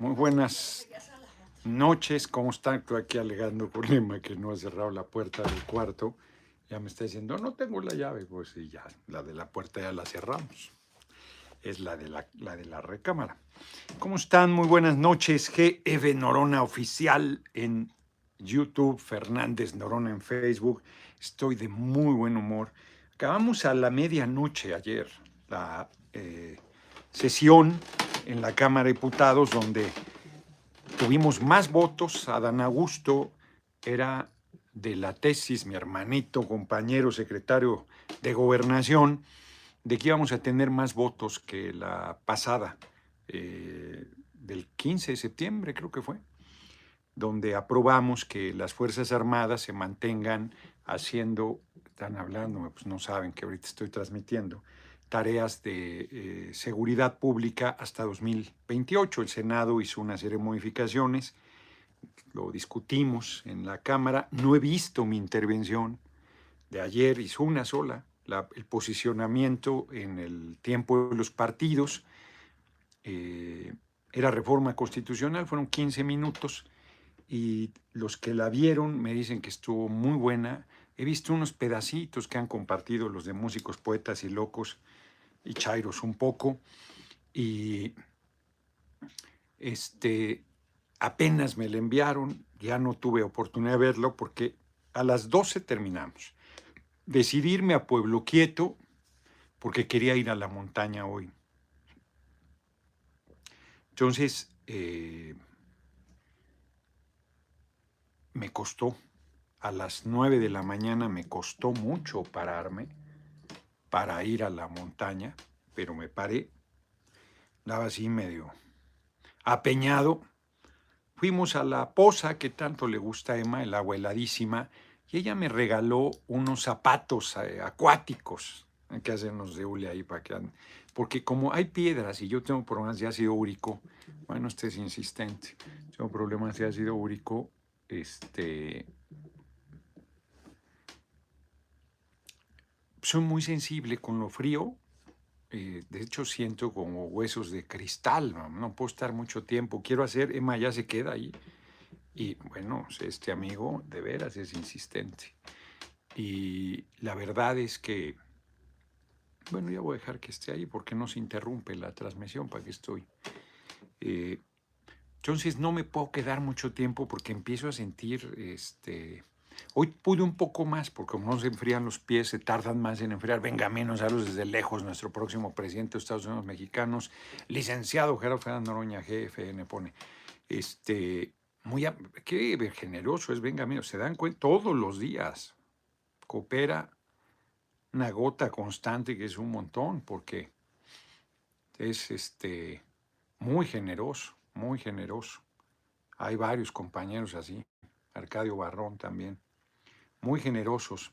Muy buenas noches, ¿cómo están? Estoy aquí alegando con Emma que no ha cerrado la puerta del cuarto. Ya me está diciendo, no tengo la llave. Pues sí, ya, la de la puerta ya la cerramos. Es la de la, la de la recámara. ¿Cómo están? Muy buenas noches. GF Norona Oficial en YouTube, Fernández Norona en Facebook. Estoy de muy buen humor. Acabamos a la medianoche ayer la eh, sesión en la Cámara de Diputados donde tuvimos más votos. Adán Augusto era de la tesis, mi hermanito, compañero, secretario de gobernación, de que íbamos a tener más votos que la pasada, eh, del 15 de septiembre creo que fue, donde aprobamos que las Fuerzas Armadas se mantengan haciendo, están hablando, pues no saben que ahorita estoy transmitiendo, tareas de eh, seguridad pública hasta 2028. El Senado hizo una serie de modificaciones, lo discutimos en la Cámara. No he visto mi intervención de ayer, hizo una sola, el posicionamiento en el tiempo de los partidos. Eh, era reforma constitucional, fueron 15 minutos y los que la vieron me dicen que estuvo muy buena. He visto unos pedacitos que han compartido los de músicos, poetas y locos y Chairos un poco. Y este, apenas me lo enviaron, ya no tuve oportunidad de verlo porque a las 12 terminamos. Decidirme a Pueblo Quieto porque quería ir a la montaña hoy. Entonces, eh, me costó, a las 9 de la mañana me costó mucho pararme para ir a la montaña, pero me paré, daba así medio apeñado. Fuimos a la poza que tanto le gusta a Emma, el agua heladísima, y ella me regaló unos zapatos eh, acuáticos. Hay que hacernos de hule ahí para que Porque como hay piedras y yo tengo problemas de ácido úrico, bueno, este es insistente, tengo problemas de ácido úrico, este, soy muy sensible con lo frío. Eh, de hecho, siento como huesos de cristal. ¿no? puedo estar mucho tiempo. Quiero hacer, Emma ya se queda ahí. Y bueno, este amigo de veras es insistente. Y la verdad es que, bueno, ya voy a dejar que esté ahí porque no se interrumpe la transmisión para que estoy. Eh, entonces no me puedo quedar mucho tiempo porque empiezo a sentir este, Hoy pude un poco más, porque como no se enfrían los pies, se tardan más en enfriar. A los desde lejos, nuestro próximo presidente de Estados Unidos mexicanos, licenciado Gerardo Fernández Noroña, GFN, pone. Este, muy, qué generoso es, venga menos, se dan cuenta todos los días. Coopera una gota constante que es un montón, porque es este, muy generoso, muy generoso. Hay varios compañeros así. Arcadio Barrón también, muy generosos.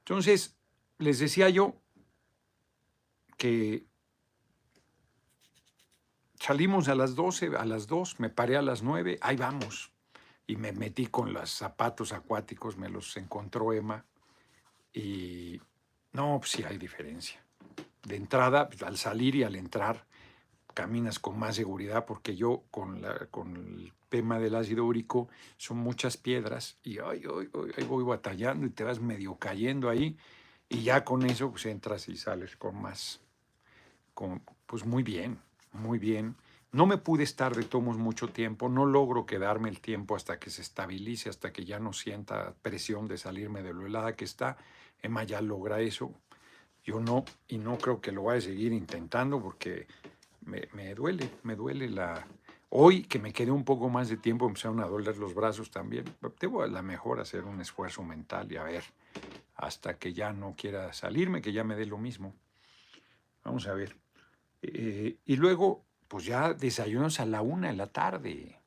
Entonces, les decía yo que salimos a las 12, a las 2, me paré a las 9, ahí vamos. Y me metí con los zapatos acuáticos, me los encontró Emma. Y no, pues sí hay diferencia. De entrada, pues, al salir y al entrar, caminas con más seguridad porque yo con, la, con el tema del ácido úrico son muchas piedras y ay, ay, voy batallando y te vas medio cayendo ahí y ya con eso pues entras y sales con más, con, pues muy bien, muy bien. No me pude estar de tomos mucho tiempo, no logro quedarme el tiempo hasta que se estabilice, hasta que ya no sienta presión de salirme de lo helada que está. Emma ya logra eso, yo no, y no creo que lo vaya a seguir intentando porque me, duele, me duele la... Hoy que me quedé un poco más de tiempo, empezaron a doler los brazos también. Debo a la mejor hacer un esfuerzo mental y a ver, hasta que ya no quiera salirme, que ya me dé lo mismo. Vamos a ver. Eh, y luego, pues ya desayunos a la una de la tarde.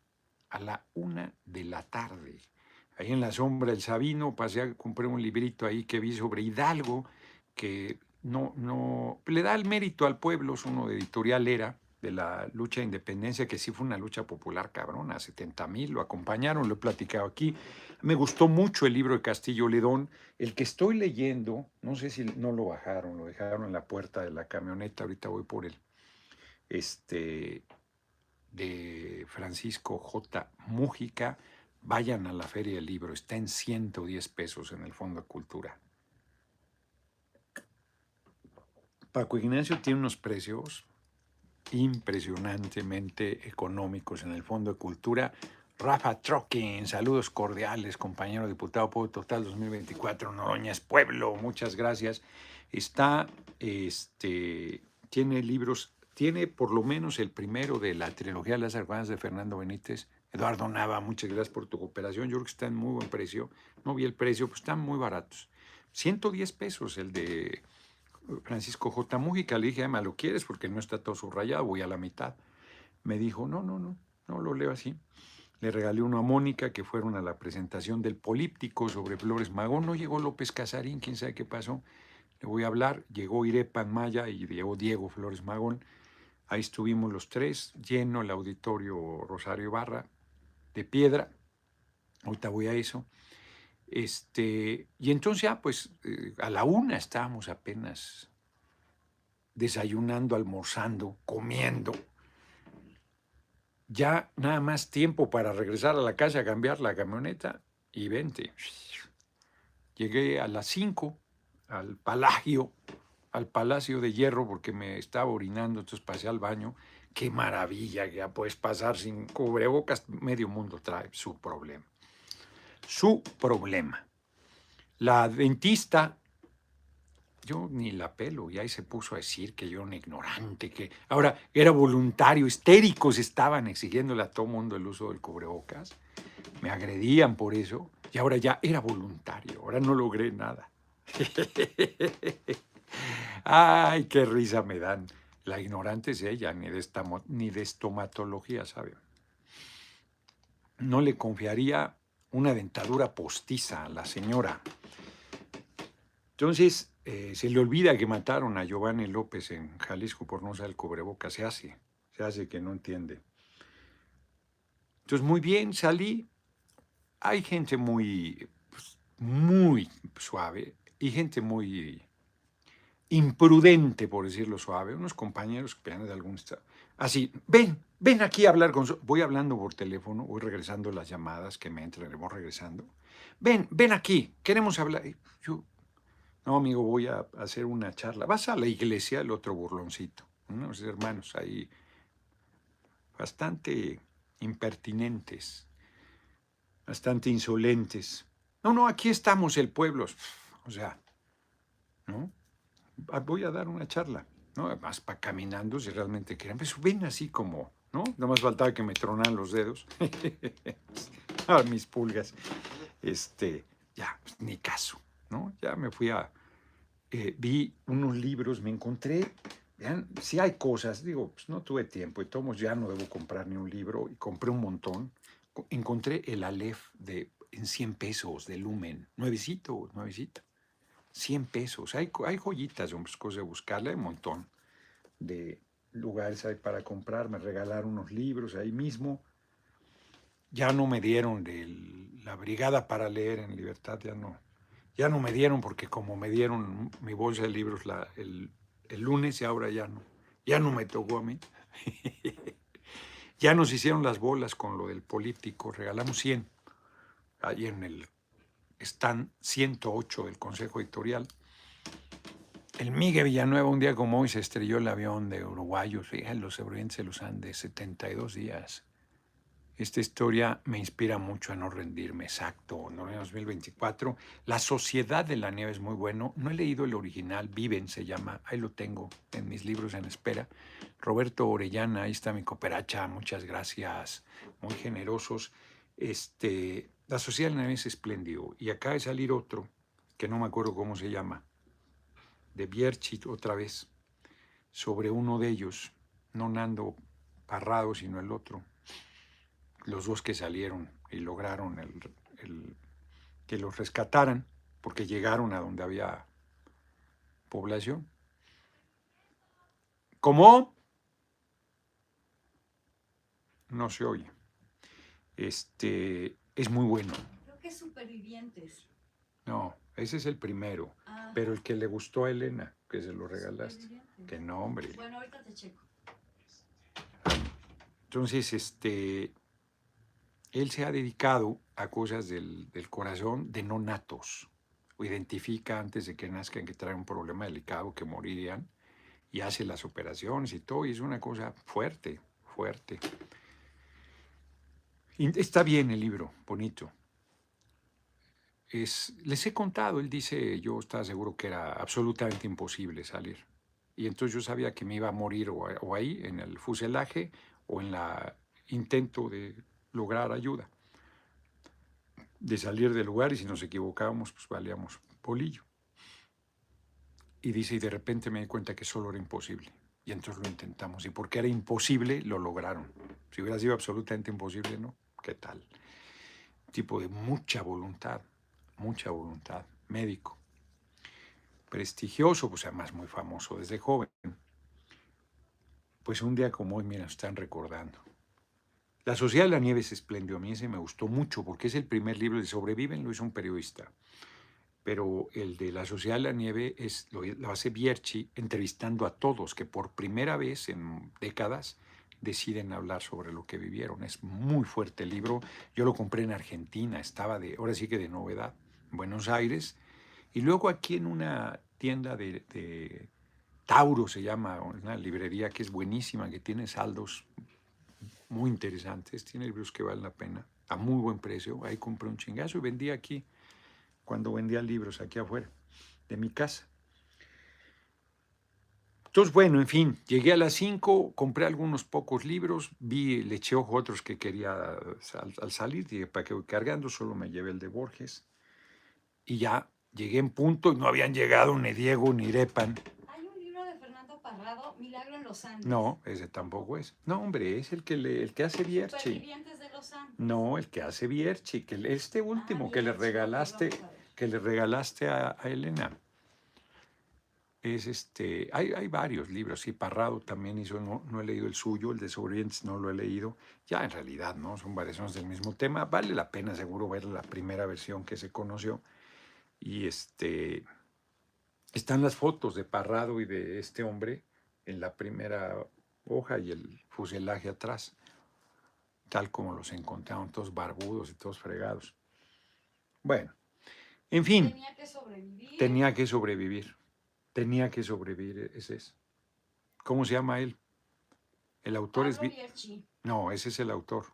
A la una de la tarde. Ahí en la sombra del Sabino, pasé a comprar un librito ahí que vi sobre Hidalgo, que no, no, le da el mérito al pueblo, es uno de editorial era, de la lucha de independencia, que sí fue una lucha popular cabrona, 70 mil lo acompañaron, lo he platicado aquí. Me gustó mucho el libro de Castillo Ledón, el que estoy leyendo, no sé si no lo bajaron, lo dejaron en la puerta de la camioneta, ahorita voy por él. Este, de Francisco J. Mújica. Vayan a la Feria del Libro, está en 110 pesos en el Fondo de Cultura. Paco Ignacio tiene unos precios impresionantemente económicos en el Fondo de Cultura. Rafa Troquin, saludos cordiales, compañero diputado Pueblo Total 2024, Noroñas Pueblo, muchas gracias. Está, este, tiene libros, tiene por lo menos el primero de la trilogía de las hermanas de Fernando Benítez. Eduardo Nava, muchas gracias por tu cooperación. Yo creo que está en muy buen precio. No vi el precio, pues están muy baratos. 110 pesos el de Francisco J. Mújica. Le dije, ¿me ¿lo quieres? Porque no está todo subrayado, voy a la mitad. Me dijo, no, no, no, no lo leo así. Le regalé uno a Mónica, que fueron a la presentación del Políptico sobre Flores Magón. No llegó López Casarín, quién sabe qué pasó. Le voy a hablar. Llegó Irepan Maya y llegó Diego Flores Magón. Ahí estuvimos los tres, lleno el auditorio Rosario Barra de piedra. Ahorita voy a eso. Este, y entonces ya, pues, eh, a la una estábamos apenas desayunando, almorzando, comiendo. Ya nada más tiempo para regresar a la casa cambiar la camioneta y vente. Llegué a las cinco al Palagio, al Palacio de Hierro, porque me estaba orinando, entonces pasé al baño. Qué maravilla ya puedes pasar sin cubrebocas. Medio mundo trae su problema su problema. La dentista, yo ni la pelo, y ahí se puso a decir que yo era un ignorante, que ahora era voluntario, histéricos estaban exigiéndole a todo mundo el uso del cubrebocas, me agredían por eso, y ahora ya era voluntario, ahora no logré nada. Ay, qué risa me dan. La ignorante es ella, ni de, ni de estomatología, ¿sabe? No le confiaría una dentadura postiza a la señora. Entonces, eh, se le olvida que mataron a Giovanni López en Jalisco por no usar el cubreboca. Se hace, se hace que no entiende. Entonces, muy bien, salí. Hay gente muy, pues, muy suave y gente muy imprudente, por decirlo suave. Unos compañeros que de algún estado. Así, ven, ven aquí a hablar con... Voy hablando por teléfono, voy regresando las llamadas que me entran, voy regresando. Ven, ven aquí, queremos hablar. Yo, no, amigo, voy a hacer una charla. Vas a la iglesia, el otro burloncito. Unos hermanos ahí bastante impertinentes, bastante insolentes. No, no, aquí estamos el pueblo. O sea, ¿no? Voy a dar una charla. ¿No? Además, para caminando, si realmente quieren, pues ven así como, ¿no? Nada más faltaba que me tronaran los dedos. a mis pulgas. Este, ya, pues, ni caso, ¿no? Ya me fui a, eh, vi unos libros, me encontré, vean, si hay cosas, digo, pues no tuve tiempo, y todos ya no debo comprar ni un libro, y compré un montón. Encontré el Aleph de, en 100 pesos de Lumen, nuevecito, nuevecito. 100 pesos. Hay, hay joyitas, pues, cosas de buscarle, hay un montón de lugares para comprar. Me regalaron unos libros ahí mismo. Ya no me dieron de la brigada para leer en libertad, ya no. Ya no me dieron porque como me dieron mi bolsa de libros el lunes y ahora ya no. Ya no me tocó a mí. ya nos hicieron las bolas con lo del político. Regalamos 100 ahí en el están 108 del Consejo Editorial. El Miguel Villanueva, un día como hoy, se estrelló el avión de uruguayos, fíjense, los sobrevivientes de los Andes, 72 días. Esta historia me inspira mucho a no rendirme, exacto, en 2024. La Sociedad de la Nieve es muy bueno. No he leído el original, Viven se llama, ahí lo tengo en mis libros en espera. Roberto Orellana, ahí está mi cooperacha, muchas gracias, muy generosos. Este, la sociedad de es espléndido. Y acaba de salir otro, que no me acuerdo cómo se llama, de Bierchit otra vez, sobre uno de ellos, no Nando Parrado, sino el otro. Los dos que salieron y lograron el, que los rescataran, porque llegaron a donde había población. ¿Cómo? No se oye. Este, es muy bueno. Creo que es Supervivientes. No, ese es el primero. Ah. Pero el que le gustó a Elena, que se lo regalaste. Que no, hombre. Bueno, ahorita te checo. entonces, este, él se ha dedicado a cosas del, del corazón de no natos. O identifica antes de que nazcan que traen un problema delicado, que morirían, y hace las operaciones y todo, y es una cosa fuerte, fuerte. Está bien el libro, bonito. Es, les he contado, él dice, yo estaba seguro que era absolutamente imposible salir. Y entonces yo sabía que me iba a morir o, o ahí, en el fuselaje, o en el intento de lograr ayuda, de salir del lugar y si nos equivocábamos, pues valíamos polillo. Y dice, y de repente me di cuenta que solo era imposible. Y entonces lo intentamos. Y porque era imposible, lo lograron. Si hubiera sido absolutamente imposible, ¿no? ¿Qué tal? Tipo de mucha voluntad, mucha voluntad. Médico. Prestigioso, pues además muy famoso desde joven. Pues un día como hoy, mira, están recordando. La Sociedad de la Nieve se espléndido. A mí ese me gustó mucho porque es el primer libro de Sobreviven, lo hizo un periodista. Pero el de La Sociedad de la Nieve es, lo, lo hace Bierchi entrevistando a todos que por primera vez en décadas deciden hablar sobre lo que vivieron. Es muy fuerte el libro. Yo lo compré en Argentina, estaba de, ahora sí que de novedad, en Buenos Aires. Y luego aquí en una tienda de, de Tauro se llama, una librería que es buenísima, que tiene saldos muy interesantes, tiene libros que valen la pena, a muy buen precio. Ahí compré un chingazo y vendí aquí, cuando vendía libros aquí afuera de mi casa. Entonces, bueno, en fin, llegué a las 5, compré algunos pocos libros, vi, le eché ojo a otros que quería al, al salir, dije, ¿para qué voy cargando? Solo me llevé el de Borges. Y ya llegué en punto y no habían llegado ni Diego ni Repan. Milagro en los Andes. No, ese tampoco es. No, hombre, es el que, le, el que hace Bierchi. de los Andes. No, el que hace Bierchi, que este último ah, que le regalaste, que le regalaste a, Elena. Es este, hay, hay, varios libros, sí, Parrado también hizo, no, no he leído el suyo, el de Sobrevivientes no lo he leído, ya en realidad, ¿no? Son variaciones del mismo tema, vale la pena seguro ver la primera versión que se conoció, y este, están las fotos de Parrado y de este hombre, en la primera hoja y el fuselaje atrás, tal como los encontraron todos barbudos y todos fregados. Bueno, en fin. Tenía que sobrevivir. Tenía que sobrevivir. Tenía que sobrevivir, ese es. ¿Cómo se llama él? El autor es... No, ese es el autor.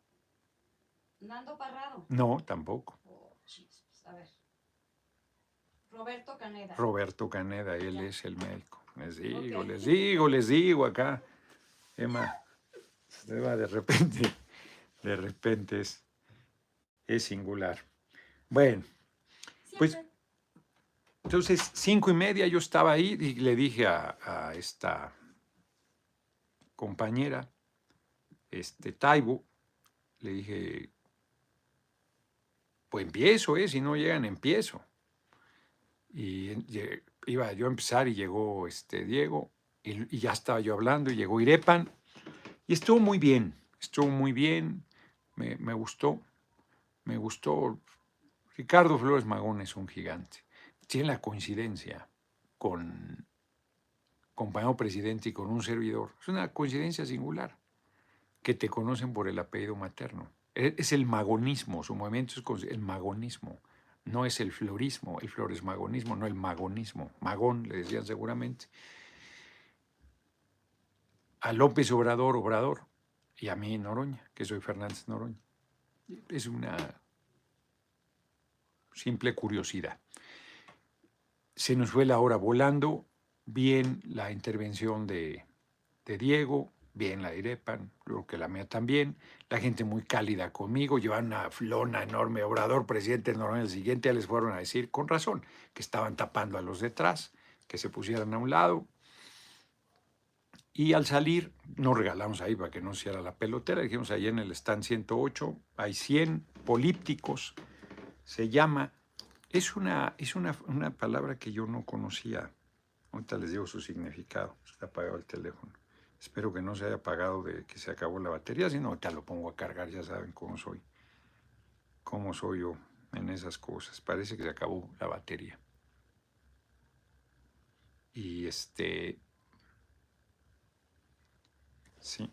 Nando Parrado. No, tampoco. Oh, a ver. Roberto Caneda. Roberto Caneda, él es el médico. Les digo, les digo, les digo acá. Emma, de repente, de repente es, es singular. Bueno, pues entonces cinco y media yo estaba ahí y le dije a, esta compañera, este Taibo, le dije, pues empiezo, ¿eh? si no llegan, empiezo. Y iba yo a empezar y llegó este Diego y, ya estaba yo hablando y llegó Irepan y estuvo muy bien, estuvo muy bien, me, me gustó, me gustó. Ricardo Flores Magón es un gigante. Tiene la coincidencia con compañero presidente y con un servidor. Es una coincidencia singular, que te conocen por el apellido materno. Es el magonismo, su movimiento es el magonismo. No es el florismo, el floresmagonismo, no el magonismo. Magón, le decían seguramente. A López Obrador, Obrador, y a mí Noroña, que soy Fernández Noroña. Es una simple curiosidad. Se nos fue la hora volando, bien la intervención de, de Diego, bien la Irepan, creo que la mía también, la gente muy cálida conmigo, llevan una flona enorme, Obrador, presidente normal, el siguiente ya les fueron a decir, con razón, que estaban tapando a los detrás, que se pusieran a un lado. Y al salir, nos regalamos ahí para que no se la pelotera, dijimos ahí en el stand 108, hay 100 polípticos, se llama, es una, es una, una palabra que yo no conocía, ahorita les digo su significado, está apagado el teléfono Espero que no se haya apagado de que se acabó la batería, si no, ya lo pongo a cargar, ya saben cómo soy. Cómo soy yo en esas cosas. Parece que se acabó la batería. Y este... Sí.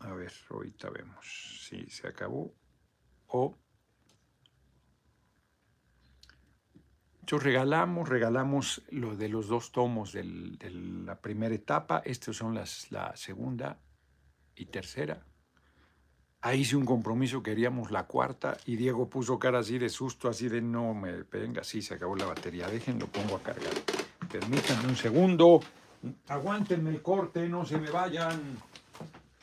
A ver, ahorita vemos si se acabó o... Yo regalamos, regalamos lo de los dos tomos de la primera etapa. Estos son las, la segunda y tercera. Ahí hice un compromiso, queríamos la cuarta y Diego puso cara así de susto, así de no me venga, sí, se acabó la batería, déjenlo, pongo a cargar. Permítanme un segundo, aguántenme el corte, no se me vayan.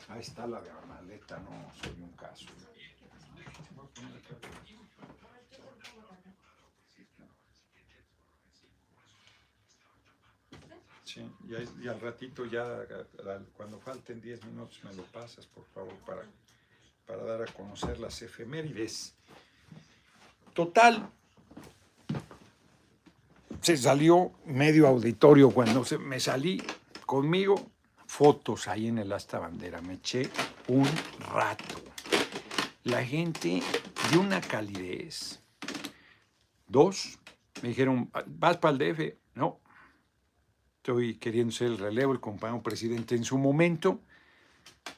Ahí está la maleta, no soy un caso. Sí, y, al ratito ya, cuando falten 10 minutos me lo pasas, por favor, para para dar a conocer las efemérides. Total, se salió medio auditorio cuando se, me salí conmigo, fotos ahí en el asta bandera, me eché un rato. La gente de una calidez. Dos, me dijeron, ¿vas para el DF? No, estoy queriendo ser el relevo, el compañero presidente en su momento.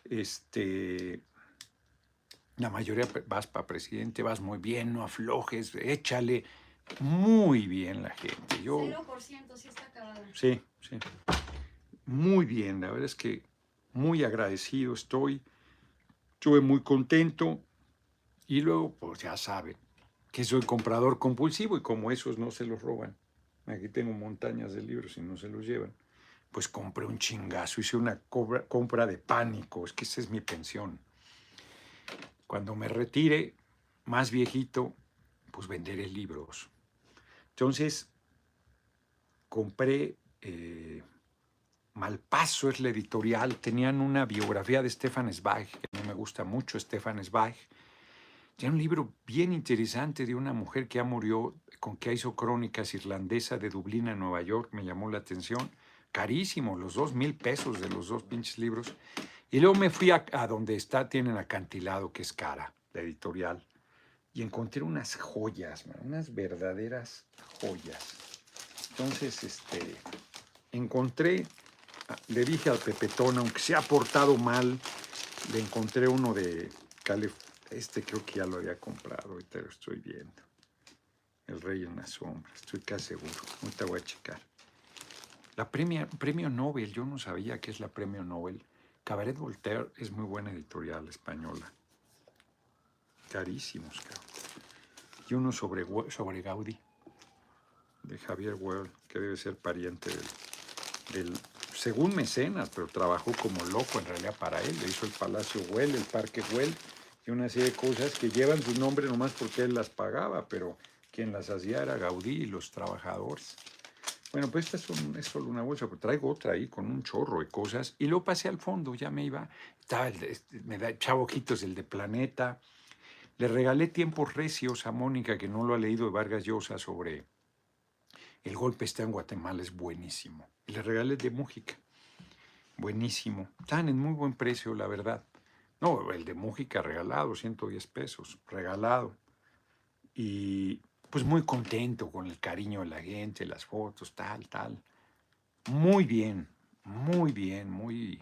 Este, la mayoría vas para presidente, vas muy bien, no aflojes, échale muy bien la gente. Yo, 0% sí está acabado. Sí, sí. Muy bien, la verdad es que muy agradecido estoy. Estuve muy contento y luego, pues ya saben que soy comprador compulsivo y como esos no se los roban. Aquí tengo montañas de libros y no se los llevan. Pues compré un chingazo, hice una compra de pánico, es que esa es mi pensión. Cuando me retire más viejito, pues venderé libros. Entonces, compré eh, Malpaso, es la editorial. Tenían una biografía de Stefan Zweig, que a me gusta mucho, Stefan Zweig. Tiene un libro bien interesante de una mujer que ya murió, con que hizo crónicas irlandesa de Dublín a Nueva York, me llamó la atención. Carísimo, los dos mil pesos de los dos pinches libros. Y luego me fui a, donde está, tienen acantilado, que es cara, la editorial, y encontré unas joyas, unas verdaderas joyas. Entonces, este, encontré, le dije al Pepetón, aunque se ha portado mal, le encontré uno de Calef, este creo que ya lo había comprado, ahorita lo estoy viendo. El Rey en la Sombra, estoy casi seguro, ahorita voy a checar. La premio, premio Nobel, yo no sabía que es la premio Nobel Cabaret Voltaire es muy buena editorial española. Carísimos, cabrón. Y uno sobre, sobre Gaudí, de Javier Well, que debe ser pariente del, según mecenas, pero trabajó como loco en realidad para él. Le hizo el Palacio Well, el Parque Well y una serie de cosas que llevan su nombre nomás porque él las pagaba, pero quien las hacía era Gaudí y los trabajadores. Bueno, pues esta es, solo una bolsa, pero traigo otra ahí con un chorro de cosas. Y luego pasé al fondo, ya me iba, estaba el este, me da chavojitos el de Planeta. Le regalé tiempos recios a Mónica, que no lo ha leído de Vargas Llosa, sobre El golpe está en Guatemala, es buenísimo. le regalé de Mújica, buenísimo. Están en muy buen precio, la verdad. No, el de Mújica regalado, 110 pesos, regalado. Y pues muy contento con el cariño de la gente, las fotos, tal, tal. Muy bien, muy bien, muy,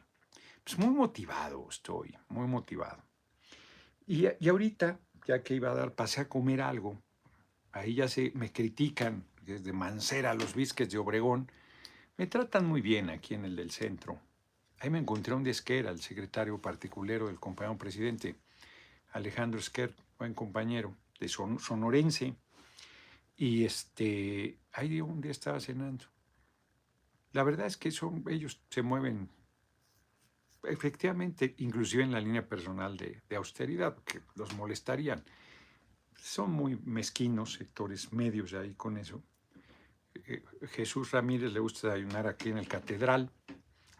pues muy motivado estoy, muy motivado. Y, y ahorita, ya que iba a dar, pasé a comer algo. Ahí ya se me critican desde Mancera, los bisques de Obregón. Me tratan muy bien aquí en el del centro. Ahí me encontré un de Esquer, el secretario particulero del compañero presidente, Alejandro Esquer, buen compañero, de sonorense. Y este, ahí un día estaba cenando. La verdad es que son, ellos se mueven efectivamente, inclusive en la línea personal de, austeridad, que los molestarían. Son muy mezquinos, sectores medios ahí con eso. Eh, Jesús Ramírez le gusta desayunar aquí en el Catedral.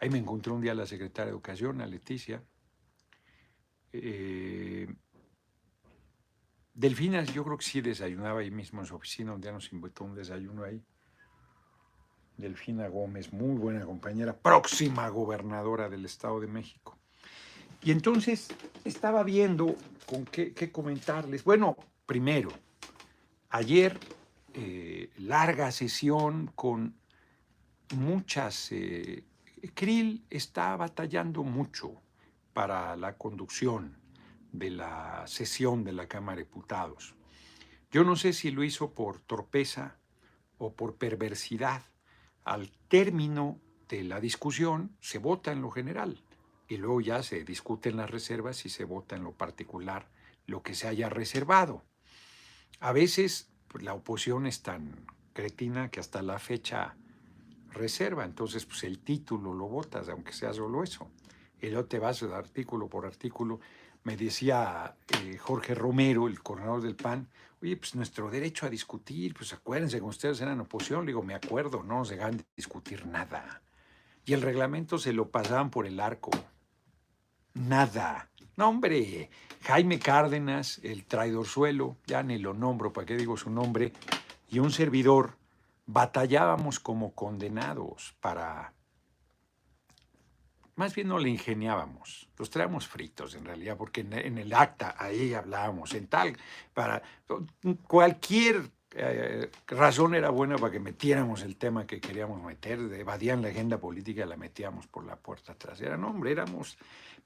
Ahí me encontró un día la secretaria de Educación, a Leticia. Eh, Delfina, yo creo que sí desayunaba ahí mismo en su oficina, un día nos invitó un desayuno ahí. Delfina Gómez, muy buena compañera, próxima gobernadora del Estado de México. Y entonces estaba viendo con qué, comentarles. Bueno, primero, ayer eh, larga sesión con muchas... Eh, Krill está batallando mucho para la conducción de la sesión de la Cámara de Diputados. Yo no sé si lo hizo por torpeza o por perversidad. Al término de la discusión se vota en lo general y luego ya se discuten las reservas y se vota en lo particular lo que se haya reservado. A veces pues, la oposición es tan cretina que hasta la fecha reserva, entonces pues el título lo votas, aunque sea solo eso. Y luego te vas de artículo por artículo. Me decía eh, Jorge Romero, el coordinador del PAN, oye, pues nuestro derecho a discutir, pues acuérdense que ustedes eran oposición. Le digo, me acuerdo, no nos dejan de discutir nada. Y el reglamento se lo pasaban por el arco. Nada. No, hombre, Jaime Cárdenas, el traidor suelo, ya ni lo nombro, ¿para qué digo su nombre? Y un servidor, batallábamos como condenados para... Más bien no le ingeniábamos, los traíamos fritos en realidad, porque en, el acta ahí hablábamos, en tal, para cualquier eh, razón era buena para que metiéramos el tema que queríamos meter, evadían la agenda política, la metíamos por la puerta trasera. No, hombre, éramos,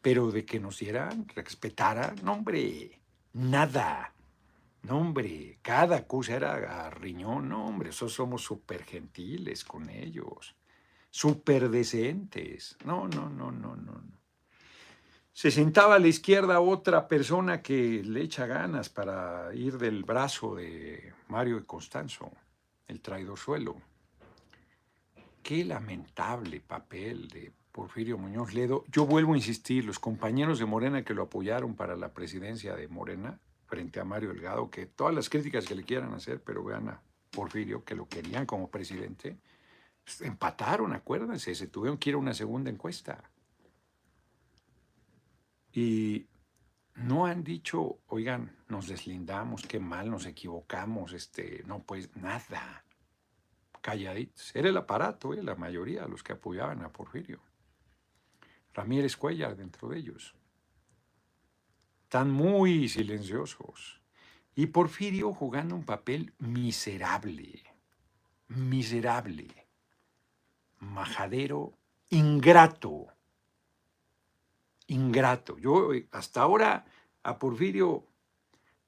pero de que nos dieran, respetaran, no, hombre, nada. No, hombre, cada cosa era a riñón, no, hombre, eso somos súper gentiles con ellos, súper decentes. No, no, no, no, no. Se sentaba a la izquierda otra persona que le echa ganas para ir del brazo de Mario y Constanzo, el traidor suelo. Qué lamentable papel de Porfirio Muñoz Ledo. Yo vuelvo a insistir, los compañeros de Morena que lo apoyaron para la presidencia de Morena frente a Mario Delgado, que todas las críticas que le quieran hacer, pero vean a Porfirio que lo querían como presidente, pues, empataron, acuérdense, se tuvieron que ir a una segunda encuesta. Y no han dicho, oigan, nos deslindamos, qué mal, nos equivocamos, este, no, pues nada. Calladitos. Era el aparato, eh, la mayoría, los que apoyaban a Porfirio. Ramírez Cuellar dentro de ellos. Están muy silenciosos. Y Porfirio jugando un papel miserable, miserable, majadero, ingrato ingrato. Yo eh, hasta ahora a Porfirio,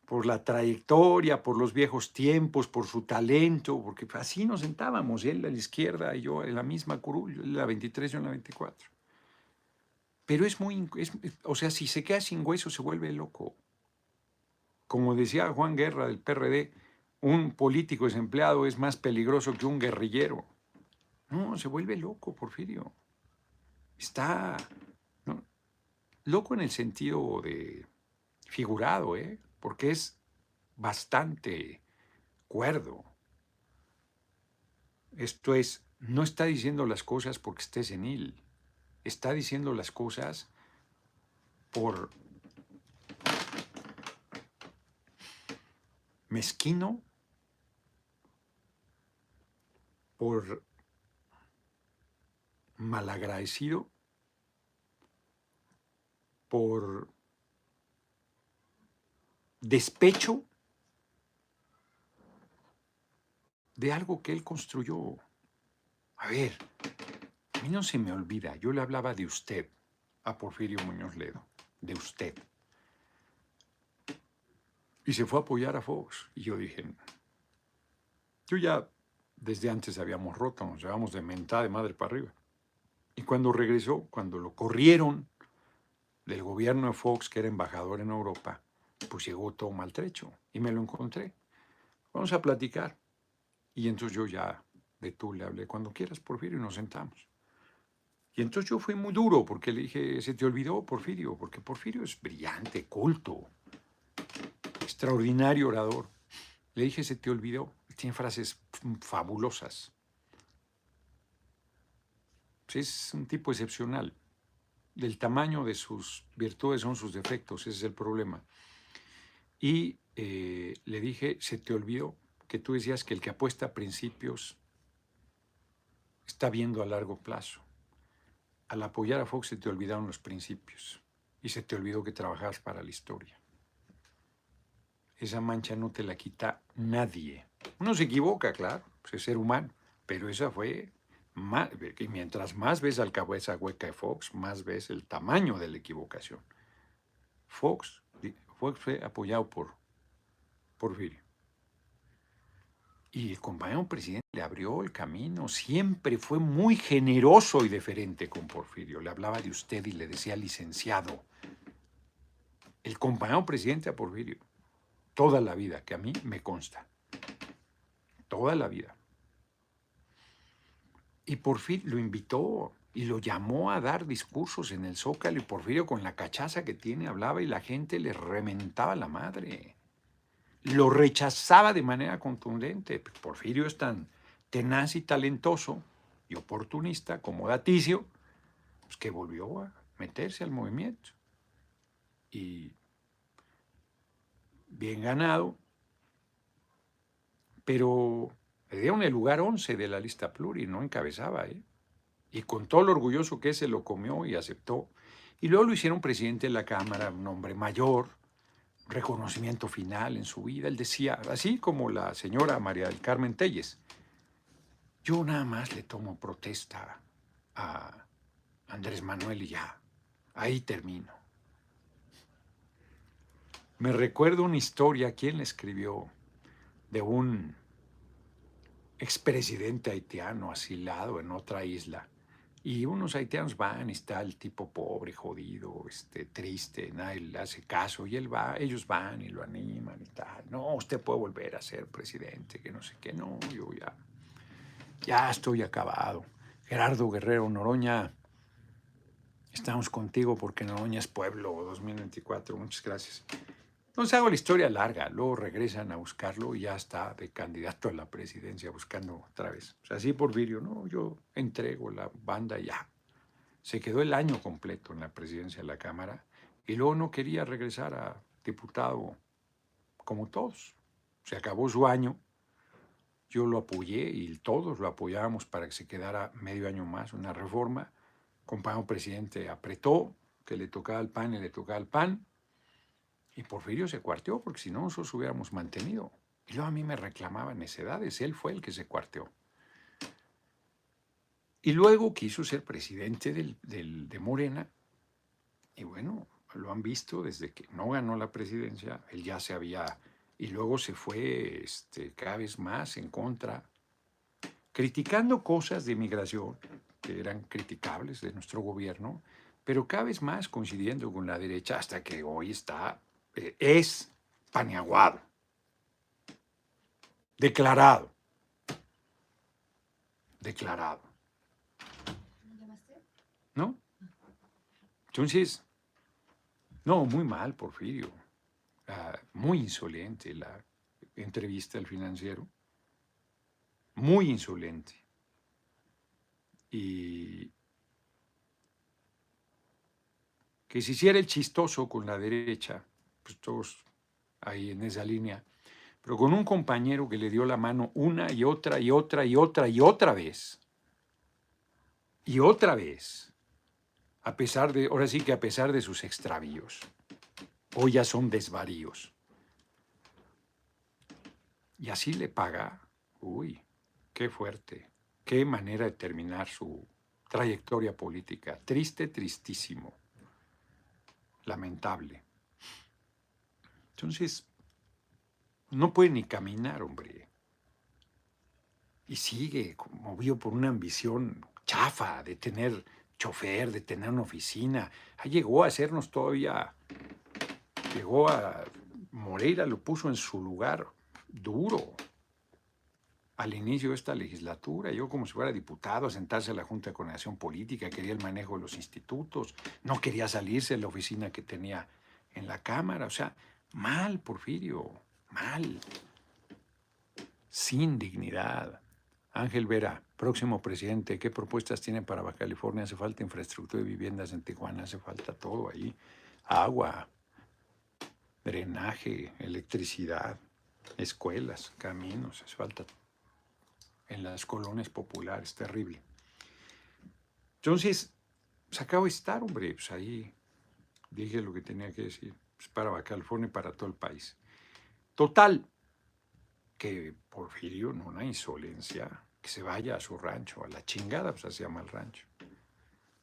por la trayectoria, por los viejos tiempos, por su talento, porque así nos sentábamos, él a la izquierda y yo en la misma curul, la 23 y en la 24. Pero es muy, o sea, si se queda sin hueso se vuelve loco. Como decía Juan Guerra del PRD, un político desempleado es más peligroso que un guerrillero. No, se vuelve loco, Porfirio. Está Loco en el sentido de figurado, ¿eh? porque es bastante cuerdo. Esto es, no está diciendo las cosas porque esté senil, está diciendo las cosas por mezquino, por malagradecido por despecho de algo que él construyó. A ver, a mí no se me olvida, yo le hablaba de usted a Porfirio Muñoz Ledo, de usted. Y se fue a apoyar a Fox. Y yo dije, yo ya desde antes habíamos roto, nos llevamos de mentada de madre para arriba. Y cuando regresó, cuando lo corrieron del gobierno de Fox, que era embajador en Europa, pues llegó todo maltrecho y me lo encontré. Vamos a platicar. Y entonces yo ya de tú le hablé, cuando quieras, Porfirio, y nos sentamos. Y entonces yo fui muy duro porque le dije, se te olvidó Porfirio, porque Porfirio es brillante, culto, extraordinario orador. Le dije, se te olvidó, tiene frases fabulosas. Es un tipo excepcional del tamaño de sus virtudes son sus defectos, ese es el problema. Y eh, le dije, se te olvidó que tú decías que el que apuesta a principios está viendo a largo plazo. Al apoyar a Fox se te olvidaron los principios y se te olvidó que trabajas para la historia. Esa mancha no te la quita nadie. Uno se equivoca, claro, pues es ser humano, pero esa fue y mientras más ves al cabeza hueca de Fox, más ves el tamaño de la equivocación. Fox, Fox fue apoyado por Porfirio. Y el compañero presidente le abrió el camino, siempre fue muy generoso y deferente con Porfirio. Le hablaba de usted y le decía licenciado. El compañero presidente a Porfirio, toda la vida, que a mí me consta, toda la vida. Y Porfirio lo invitó y lo llamó a dar discursos en el Zócalo y Porfirio con la cachaza que tiene hablaba y la gente le rementaba la madre lo rechazaba de manera contundente. Porfirio es tan tenaz y talentoso y oportunista como Daticio, pues que volvió a meterse al movimiento. Y bien ganado, pero le dieron el lugar 11 de la lista pluri, no encabezaba. ¿eh? Y con todo lo orgulloso que se lo comió y aceptó. Y luego lo hicieron presidente de la Cámara, un hombre mayor, reconocimiento final en su vida. Él decía, así como la señora María del Carmen Telles, yo nada más le tomo protesta a Andrés Manuel y ya, ahí termino. Me recuerdo una historia, ¿quién la escribió? De un expresidente haitiano asilado en otra isla y unos haitianos van está el tipo pobre, jodido, este, triste, nadie le hace caso y él va, ellos van y lo animan y tal. No, usted puede volver a ser presidente, que no sé qué, no, yo ya, ya estoy acabado. Gerardo Guerrero Noroña, estamos contigo porque Noroña es pueblo 2024, muchas gracias. Entonces hago la historia larga, luego regresan a buscarlo y ya está de candidato a la presidencia buscando otra vez. O sea, así por vídeo, no, yo entrego la banda ya. Se quedó el año completo en la presidencia de la Cámara y luego no quería regresar a diputado como todos. Se acabó su año, yo lo apoyé y todos lo apoyábamos para que se quedara medio año más una reforma. Compañero presidente apretó que le tocaba el pan y le tocaba el pan y Porfirio se cuarteó porque si no nosotros hubiéramos mantenido. Y luego a mí me reclamaban necedades, él fue el que se cuarteó. Y luego quiso ser presidente de Morena. Y bueno, lo han visto desde que no ganó la presidencia, él ya se había... Y luego se fue este, cada vez más en contra, criticando cosas de migración que eran criticables de nuestro gobierno, pero cada vez más coincidiendo con la derecha hasta que hoy está es paneaguado, declarado, declarado. ¿No? Entonces, no, muy mal, Porfirio. Muy insolente la entrevista al financiero. Muy insolente. Y que se hiciera el chistoso con la derecha pues, todos ahí en esa línea, pero con un compañero que le dio la mano una y otra y otra y otra y otra vez. Y otra vez. A pesar de, ahora sí que a pesar de sus extravíos. Hoy ya son desvaríos. Y así le paga. Uy, qué fuerte. Qué manera de terminar su trayectoria política. Triste, tristísimo. Lamentable. Entonces, no puede ni caminar, hombre. Y sigue movido por una ambición chafa de tener chofer, de tener una oficina. llegó a hacernos todavía, llegó a, Moreira lo puso en su lugar duro al inicio de esta legislatura. Yo como si fuera diputado a sentarse a la Junta de Coordinación Política, quería el manejo de los institutos, no quería salirse de la oficina que tenía en la Cámara. O sea, Mal, Porfirio, mal. Sin dignidad. Ángel Vera, próximo presidente, ¿qué propuestas tiene para Baja California? Hace falta infraestructura de viviendas en Tijuana, hace falta todo ahí. Agua, drenaje, electricidad, escuelas, caminos, hace falta en las colonias populares, terrible. Entonces, se acabo de estar, hombre, pues ahí dije lo que tenía que decir. Para Baja California y para todo el país. Total, que Porfirio, en una insolencia que se vaya a su rancho, a la chingada, pues se llama el rancho.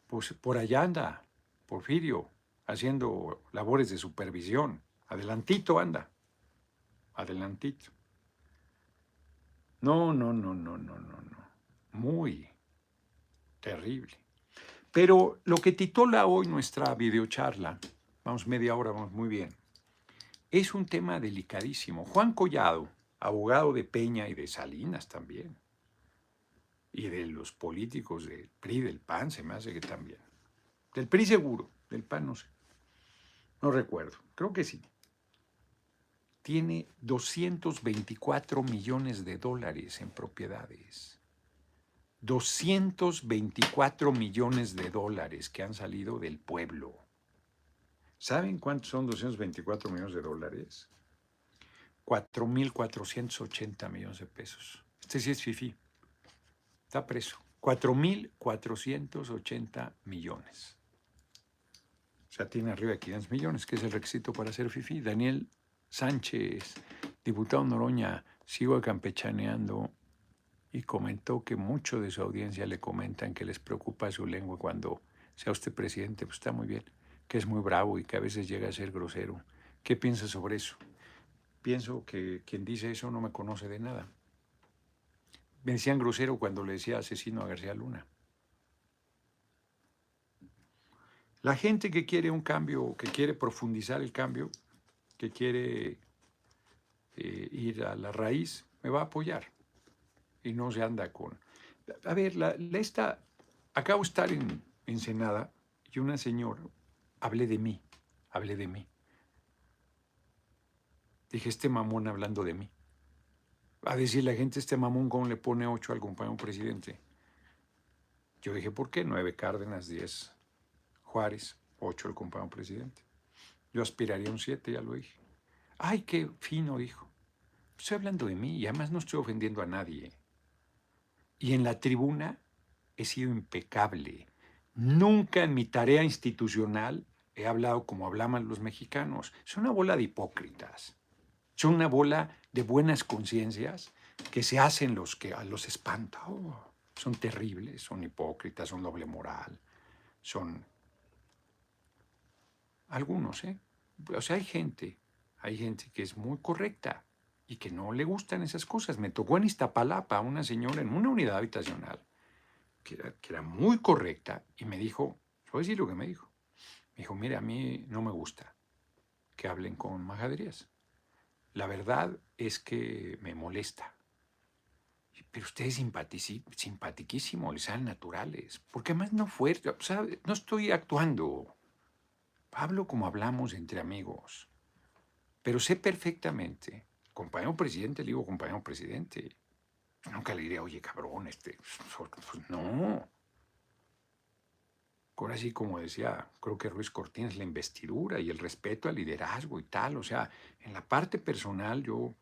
Pues por allá anda, Porfirio, haciendo labores de supervisión. Adelantito anda, adelantito. No, no, no, no, no, no, no. Muy terrible. Pero lo que titula hoy nuestra videocharla, vamos media hora, vamos muy bien, es un tema delicadísimo. Juan Collado, abogado de Peña y de Salinas también, y de los políticos del PRI, del PAN, se me hace que también. Del PRI seguro, del PAN no sé. No recuerdo, creo que sí. Tiene 224 millones de dólares en propiedades. 224 millones de dólares que han salido del pueblo. ¿Saben cuántos son 224 millones de dólares? 4.480 millones de pesos. Este sí es FIFI. Está preso. 4.480 millones. O sea, tiene arriba de 500 millones, que es el requisito para ser FIFI. Daniel Sánchez, diputado Noroña, sigo campechaneando y comentó que mucho de su audiencia le comentan que les preocupa su lengua cuando sea usted presidente. Pues está muy bien, que es muy bravo y que a veces llega a ser grosero. ¿Qué piensa sobre eso? Pienso que quien dice eso no me conoce de nada. Me decían grosero cuando le decía asesino a García Luna. La gente que quiere un cambio, que quiere profundizar el cambio, que quiere eh, ir a la raíz, me va a apoyar. Y no se anda con... A ver, la, esta... Acabo de estar en Ensenada y una señora, hablé de mí, hablé de mí. Dije, este mamón hablando de mí. A decir la gente, este mamón, ¿cómo le pone ocho al compañero presidente? Yo dije, ¿por qué? Nueve Cárdenas, diez Juárez, ocho el compañero presidente. Yo aspiraría un siete, ya lo dije. Ay, qué fino, dijo. Estoy hablando de mí y además no estoy ofendiendo a nadie. Y en la tribuna he sido impecable. Nunca en mi tarea institucional he hablado como hablaban los mexicanos. Son una bola de hipócritas. Son una bola de buenas conciencias que se hacen los que a los espanta. Oh, son terribles, son hipócritas, son doble moral, son algunos, ¿eh? O sea, hay gente, hay gente que es muy correcta y que no le gustan esas cosas. Me tocó en Iztapalapa una señora en una unidad habitacional que era, muy correcta y me dijo, voy a decir lo que me dijo. Me dijo, mire, a mí no me gusta que hablen con majaderías. La verdad es que me molesta. Pero usted es simpatiquísimo, le salen naturales. Porque además no fue, no estoy actuando. Hablo como hablamos entre amigos. Pero sé perfectamente, compañero presidente, le digo compañero presidente. Nunca le diré, oye, cabrón, este. Pues no. Ahora sí, como decía, creo que Ruiz Cortines, la investidura y el respeto al liderazgo y tal. O sea, en la parte personal yo,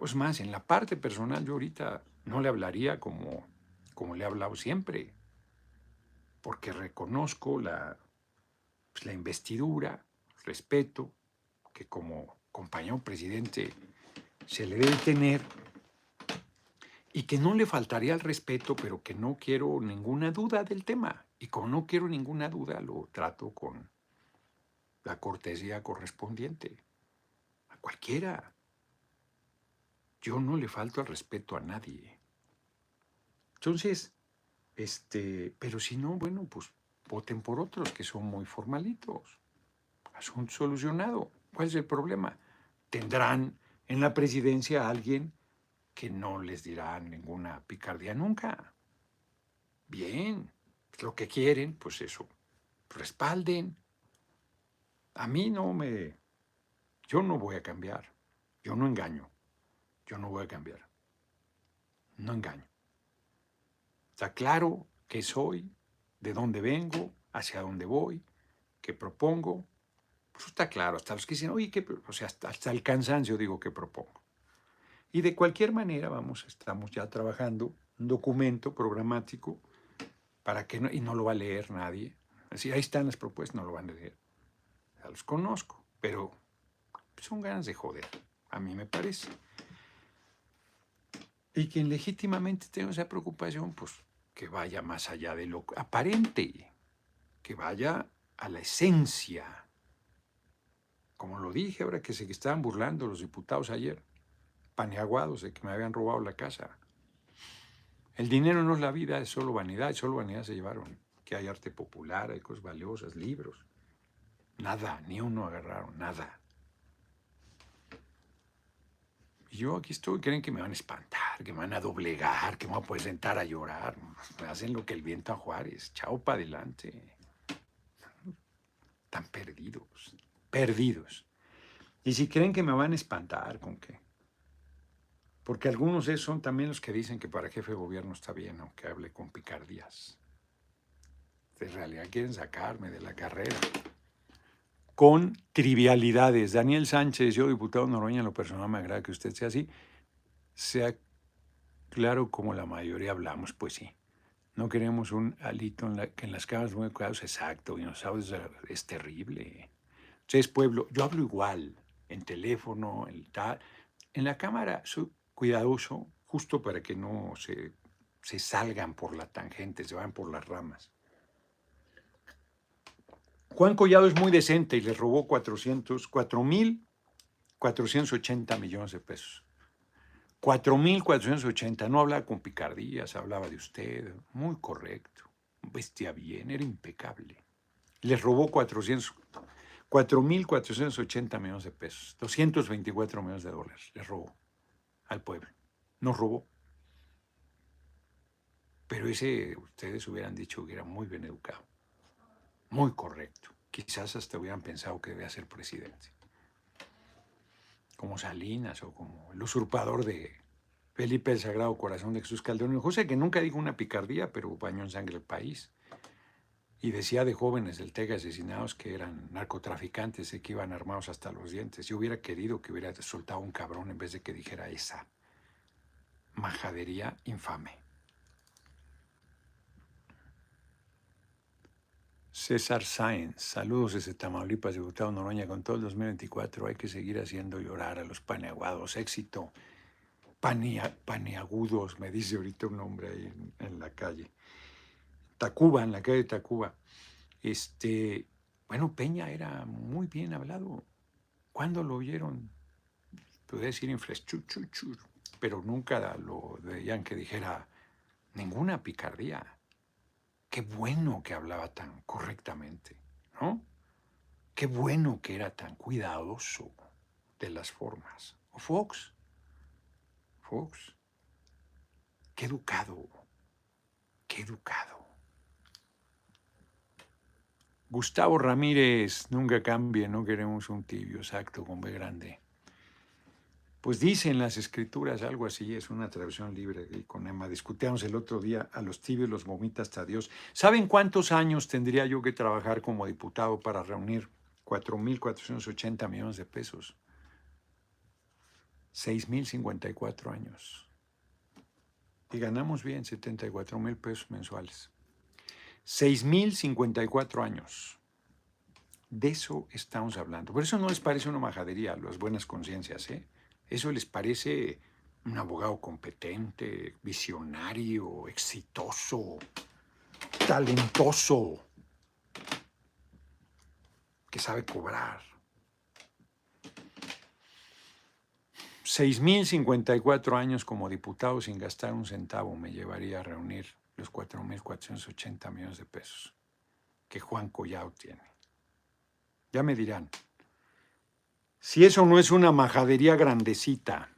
es más, en la parte personal yo ahorita no le hablaría como, como le he hablado siempre, porque reconozco la, pues, la investidura, respeto, que como compañero presidente se le debe tener y que no le faltaría el respeto, pero que no quiero ninguna duda del tema. Y como no quiero ninguna duda, lo trato con la cortesía correspondiente. A cualquiera. Yo no le falto el respeto a nadie. Entonces, este, pero si no, bueno, pues voten por otros que son muy formalitos. Asunto solucionado. ¿Cuál es el problema? Tendrán en la presidencia a alguien que no les dirá ninguna picardía nunca. Bien, lo que quieren, pues eso, respalden. A mí no me... Yo no voy a cambiar. Yo no engaño. Yo no voy a cambiar. No engaño. Está claro que soy, de dónde vengo, hacia dónde voy, qué propongo. Pues está claro, hasta los que dicen, oye, o sea, hasta, hasta el cansancio digo que propongo. Y de cualquier manera, vamos, estamos ya trabajando un documento programático para que no, y no lo va a leer nadie. Así, ahí están las propuestas, no lo van a leer. Ya los conozco, pero son ganas de joder, a mí me parece. Y quien legítimamente tenga esa preocupación, pues que vaya más allá de lo aparente, que vaya a la esencia. Como lo dije ahora que se estaban burlando los diputados ayer, paneaguados de que me habían robado la casa. El dinero no es la vida, es solo vanidad, y solo vanidad se llevaron. Que hay arte popular, hay cosas valiosas, libros. Nada, ni uno agarraron, nada. Y yo aquí estoy, creen que me van a espantar, que me van a doblegar, que me van a poder sentar a llorar. Me hacen lo que el viento a Juárez. Chao para adelante. Están perdidos, perdidos. Y si creen que me van a espantar, ¿con qué? Porque algunos de son también los que dicen que para jefe de gobierno está bien, aunque hable con picardías. En realidad quieren sacarme de la carrera con trivialidades. Daniel Sánchez, yo, diputado Noroña, lo personal me agrada que usted sea así, sea claro como la mayoría hablamos, pues sí. No queremos un alito en que en las cámaras muy cuidados, exacto, y los audios es terrible. Usted es pueblo, yo hablo igual, en teléfono, en tal. En la cámara soy cuidadoso, justo para que no se, se salgan por la tangente, se vayan por las ramas. Juan Collado es muy decente y le robó 400, 4.480 millones de pesos. 4.480, no hablaba con picardías, hablaba de usted, muy correcto, vestía bien, era impecable. Le robó 4.480 millones de pesos, 224 millones de dólares, le robó al pueblo, nos robó. Pero ese, ustedes hubieran dicho que era muy bien educado muy correcto. Quizás hasta hubieran pensado que debía ser presidente. Como Salinas o como el usurpador de Felipe el Sagrado Corazón de Jesús Calderón José, que nunca dijo una picardía, pero bañó en sangre el país. Y decía de jóvenes del Tega asesinados que eran narcotraficantes y que iban armados hasta los dientes. Yo hubiera querido que hubiera soltado un cabrón en vez de que dijera esa majadería infame. César Sáenz, saludos desde Tamaulipas, diputado Noroña, con todo el 2024 hay que seguir haciendo llorar a los paneaguados, éxito, paneagudos, me dice ahorita un hombre ahí en, la calle, Tacuba, en la calle de Tacuba. Este, bueno, Peña era muy bien hablado. ¿Cuándo lo oyeron? Podría decir infraestructura, pero nunca lo veían que dijera ninguna picardía Qué bueno que hablaba tan correctamente, ¿no? Qué bueno que era tan cuidadoso de las formas. Fox. Fox. Qué educado. Qué educado. Gustavo Ramírez, nunca cambie, no queremos un tibio, exacto, con B grande. Pues dicen las escrituras algo así, es una traducción libre con Emma. Discutíamos el otro día, a los tibios los vomita hasta Dios. ¿Saben cuántos años tendría yo que trabajar como diputado para reunir 4.480 millones de pesos? 6.054 años. Y ganamos bien 74 mil pesos mensuales. 6.054 años. De eso estamos hablando. Por eso no les parece una majadería las buenas conciencias, ¿eh? ¿Eso les parece un abogado competente, visionario, exitoso, talentoso, que sabe cobrar? 6.054 años como diputado sin gastar un centavo me llevaría a reunir los 4.480 millones de pesos que Juan Collao tiene. Ya me dirán, si eso no es una majadería grandecita.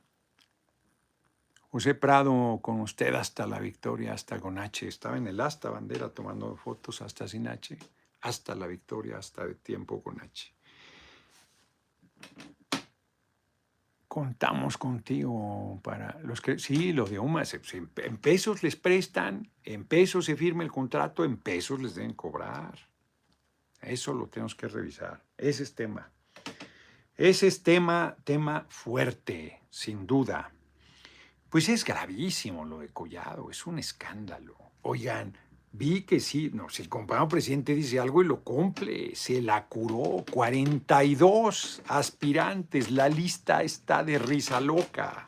José Prado con usted hasta la victoria, hasta con H. Estaba en el asta bandera tomando fotos hasta sin H, hasta la victoria, hasta de tiempo con H. Contamos contigo para los que sí, los de UMA, en pesos les prestan, en pesos se firma el contrato, en pesos les deben cobrar. Eso lo tenemos que revisar. Ese es tema. Ese es tema, tema fuerte, sin duda. Pues es gravísimo lo de Collado, es un escándalo. Oigan, vi que sí, no, si el compañero presidente dice algo y lo cumple, se la curó, 42 aspirantes, la lista está de risa loca.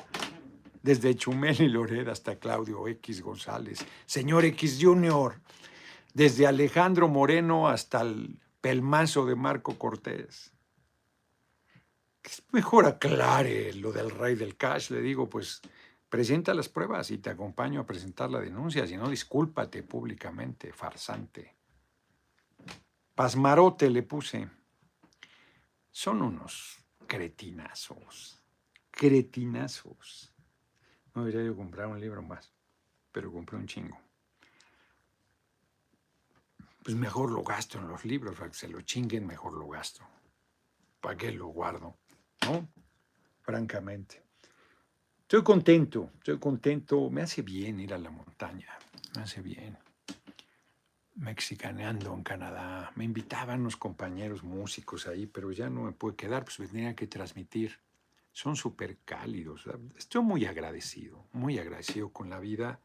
desde Chumel y Lored hasta Claudio X González, señor X Junior, desde Alejandro Moreno hasta el pelmazo de Marco Cortés. Mejor aclare lo del rey del cash, le digo, pues presenta las pruebas y te acompaño a presentar la denuncia, si no, discúlpate públicamente, farsante. Pasmarote le puse. Son unos cretinazos, cretinazos. No debería yo comprar un libro más, pero compré un chingo. Pues mejor lo gasto en los libros, para que se lo chinguen, mejor lo gasto. ¿Para qué lo guardo? ¿No? Francamente. Estoy contento, estoy contento. Me hace bien ir a la montaña, me hace bien. Mexicaneando en Canadá. Me invitaban los compañeros músicos ahí, pero ya no me pude quedar, pues me tenía que transmitir son súper cálidos. Estoy muy agradecido, muy agradecido con la vida.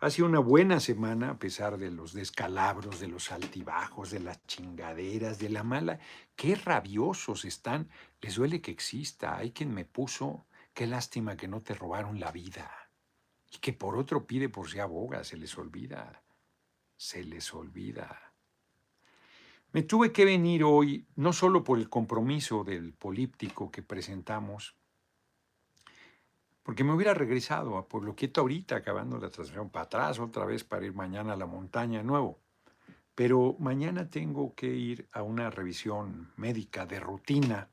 Ha sido una buena semana a pesar de los descalabros, de los altibajos, de las chingaderas, de la mala. Qué rabiosos están. Les duele que exista. Hay quien me puso, qué lástima que no te robaron la vida. Y que por otro pide por si aboga, se les olvida. Se les olvida. Me tuve que venir hoy, no solo por el compromiso del políptico que presentamos, porque me hubiera regresado a Pueblo Quieto ahorita, acabando la transmisión, para atrás otra vez para ir mañana a la montaña nuevo. Pero mañana tengo que ir a una revisión médica de rutina.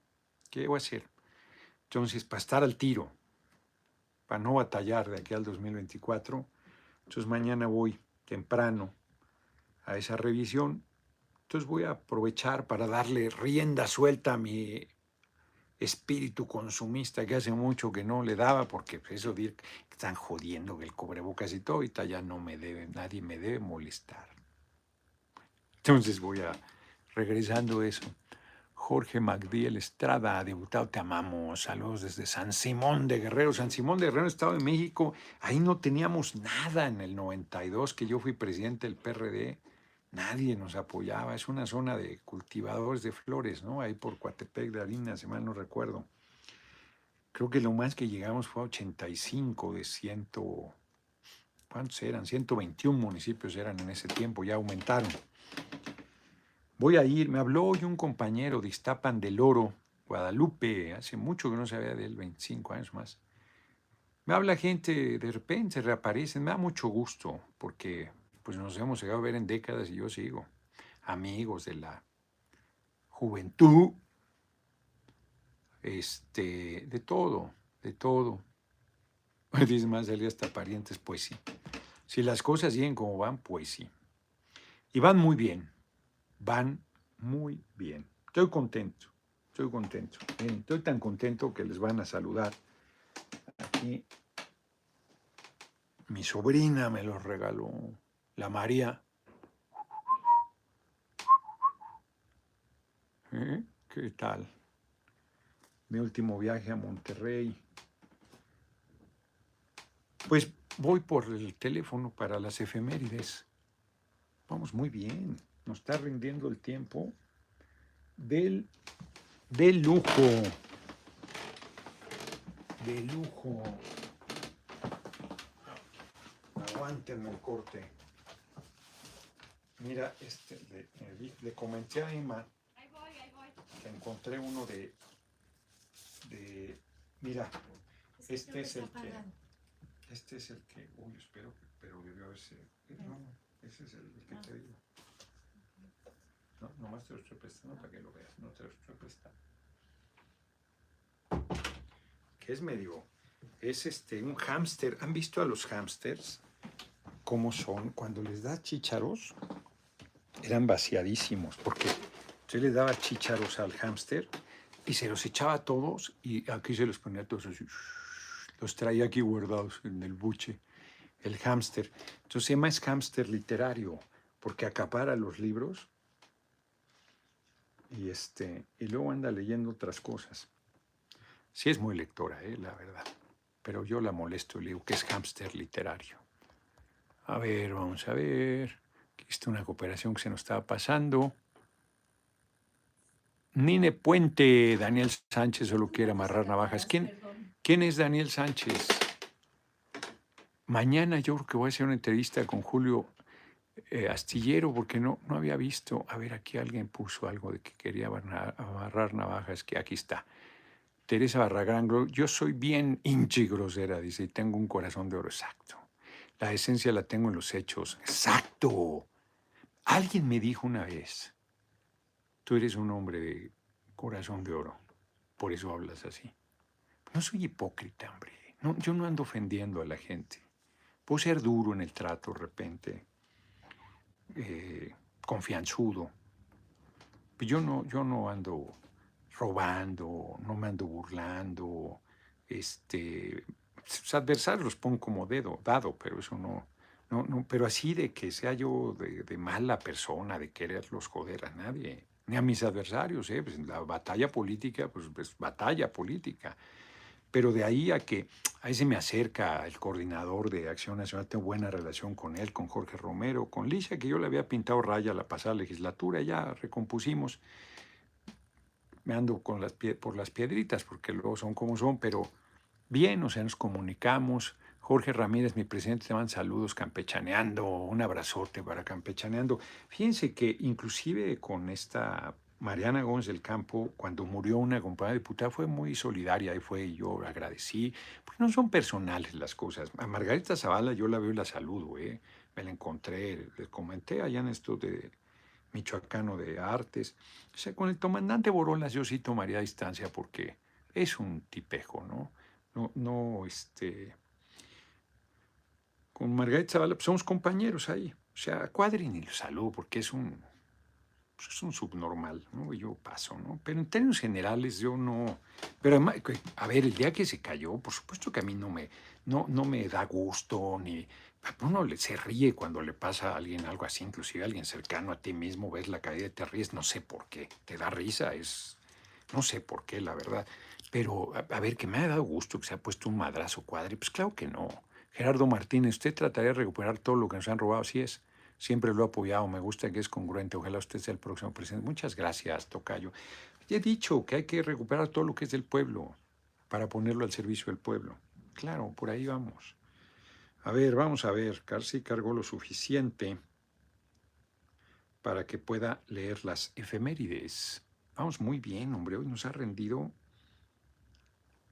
¿Qué voy a hacer? Entonces, para estar al tiro, para no batallar de aquí al 2024, entonces mañana voy temprano a esa revisión entonces voy a aprovechar para darle rienda suelta a mi espíritu consumista que hace mucho que no le daba, porque eso de que están jodiendo que el cubrebocas y todo, ahorita ya no me debe, nadie me debe molestar. Entonces voy a, regresando eso. Jorge Magdiel Estrada, ha debutado, te amamos. Saludos desde San Simón de Guerrero. San Simón de Guerrero, Estado de México. Ahí no teníamos nada en el 92, que yo fui presidente del PRD. Nadie nos apoyaba. Es una zona de cultivadores de flores, ¿no? Ahí por Coatepec de Harina, si mal no recuerdo. Creo que lo más que llegamos fue a 85 de 100. ¿Cuántos eran? 121 municipios eran en ese tiempo, ya aumentaron. Voy a ir, me habló hoy un compañero de Iztapan del Oro, Guadalupe, hace mucho que no sabía de él, 25 años más. Me habla gente, de repente reaparecen, me da mucho gusto, porque pues nos hemos llegado a ver en décadas y yo sigo. Amigos de la juventud, este, de todo, de todo. Dice más, salía hasta parientes, pues sí. Si las cosas siguen como van, pues sí. Y van muy bien, van muy bien. Estoy contento, estoy contento. estoy tan contento que les van a saludar. Aquí mi sobrina me los regaló la María. ¿Eh? ¿Qué tal? Mi último viaje a Monterrey. Pues voy por el teléfono para las efemérides. Vamos muy bien. Nos está rindiendo el tiempo del, del lujo. De lujo. Aguántenme el corte. Mira, este, le, comenté a Emma que encontré uno de, de mira, este es el que, este es el que, uy, espero que, pero debió haberse, eh, no, ese es el, que te digo. No, nomás te lo estoy prestando para que lo veas, no te lo estoy prestando. Que es medio, es este, un hámster. ¿Han visto a los hámsters? ¿Cómo son? Cuando les da chícharos, eran vaciadísimos, porque yo le daba chícharos al hámster y se los echaba a todos y aquí se los ponía todos así, los traía aquí guardados en el buche, el hámster. Entonces se llama es hámster literario, porque acapara los libros y, este, y luego anda leyendo otras cosas. Sí es muy lectora, eh, la verdad, pero yo la molesto y le digo que es hámster literario. A ver, vamos a ver. Aquí está una cooperación que se nos estaba pasando. Nine Puente, Daniel Sánchez solo quiere amarrar navajas. ¿Quién, ¿quién es Daniel Sánchez? Mañana yo creo que voy a hacer una entrevista con Julio eh, Astillero porque no, no había visto. A ver, aquí alguien puso algo de que quería amarrar navajas, que aquí está. Teresa Barragán, yo soy bien hinchi grosera, dice, y tengo un corazón de oro. Exacto. La esencia la tengo en los hechos. Exacto. Alguien me dijo una vez, tú eres un hombre de corazón de oro, por eso hablas así. No soy hipócrita, hombre. No, yo no ando ofendiendo a la gente. Puedo ser duro en el trato de repente, eh, confianzudo. Pero yo no, yo no ando robando, no me ando burlando. Este, sus adversarios los pongo como dedo, dado, pero eso no, no, no, pero así de que sea yo de, mala persona, de quererlos joder a nadie, ni a mis adversarios, ¿eh? Pues la batalla política, pues, pues batalla política. Pero de ahí a que ahí se me acerca el coordinador de Acción Nacional, tengo buena relación con él, con Jorge Romero, con Licia, que yo le había pintado raya la pasada legislatura, ya recompusimos. Me ando con las por las piedritas, porque luego son como son, pero bien, o sea, nos comunicamos. Jorge Ramírez, mi presidente, te mandan saludos campechaneando, un abrazote para campechaneando. Fíjense que inclusive con esta Mariana Gómez del Campo, cuando murió una compañera diputada, fue muy solidaria y fue, yo agradecí, porque no son personales las cosas. A Margarita Zavala yo la veo y la saludo, ¿eh? me la encontré, les comenté allá en esto de Michoacano de Artes. O sea, con el comandante Borolas yo sí tomaría distancia porque es un tipejo, ¿no? No, no, este... Con Margarita Zavala pues somos compañeros ahí. O sea, cuadrin y lo saludo porque es un pues, es un subnormal, ¿no? Yo paso, ¿no? Pero en términos generales yo no... Pero además, a ver, el día que se cayó, por supuesto que a mí no me, no, no me da gusto, ni... Uno se ríe cuando le pasa a alguien algo así, inclusive a alguien cercano a ti mismo, ves la caída y te ríes, no sé por qué, te da risa, es... No sé por qué, la verdad. Pero, a, ver, que me ha dado gusto que se ha puesto un madrazo cuadri, pues claro que no. Gerardo Martínez, ¿usted trataría de recuperar todo lo que nos han robado? Así es. Siempre lo he apoyado, me gusta que es congruente. Ojalá usted sea el próximo presidente. Muchas gracias, Tocayo. Ya he dicho que hay que recuperar todo lo que es del pueblo para ponerlo al servicio del pueblo. Claro, por ahí vamos. A ver, vamos a ver. Carci cargó lo suficiente para que pueda leer las efemérides. Vamos muy bien, hombre. Hoy nos ha rendido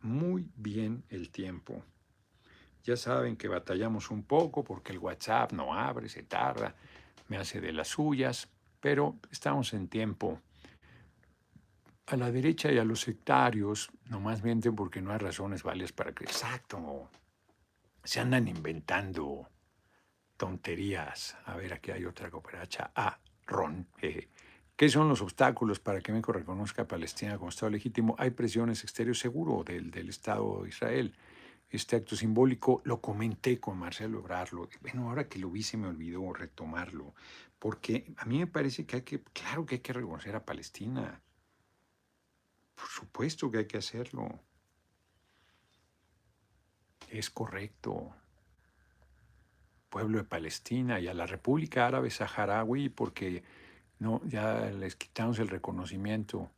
muy bien el tiempo. Ya saben que batallamos un poco porque el WhatsApp no abre, se tarda, me hace de las suyas, pero estamos en tiempo. A la derecha y a los sectarios, nomás mienten porque no hay razones válidas para que, exacto, se andan inventando tonterías. A ver, aquí hay otra cooperacha. Ah, Ron. ¿Qué son los obstáculos para que México reconozca a Palestina como Estado legítimo? Hay presiones exteriores seguro del, del Estado de Israel este acto simbólico, lo comenté con Marcelo Ebrarlo. Bueno, ahora que lo vi se me olvidó retomarlo, porque a mí me parece que hay que, claro que hay que reconocer a Palestina. Por supuesto que hay que hacerlo. Es correcto. Pueblo de Palestina y a la República Árabe Saharaui, porque no, ya les quitamos el reconocimiento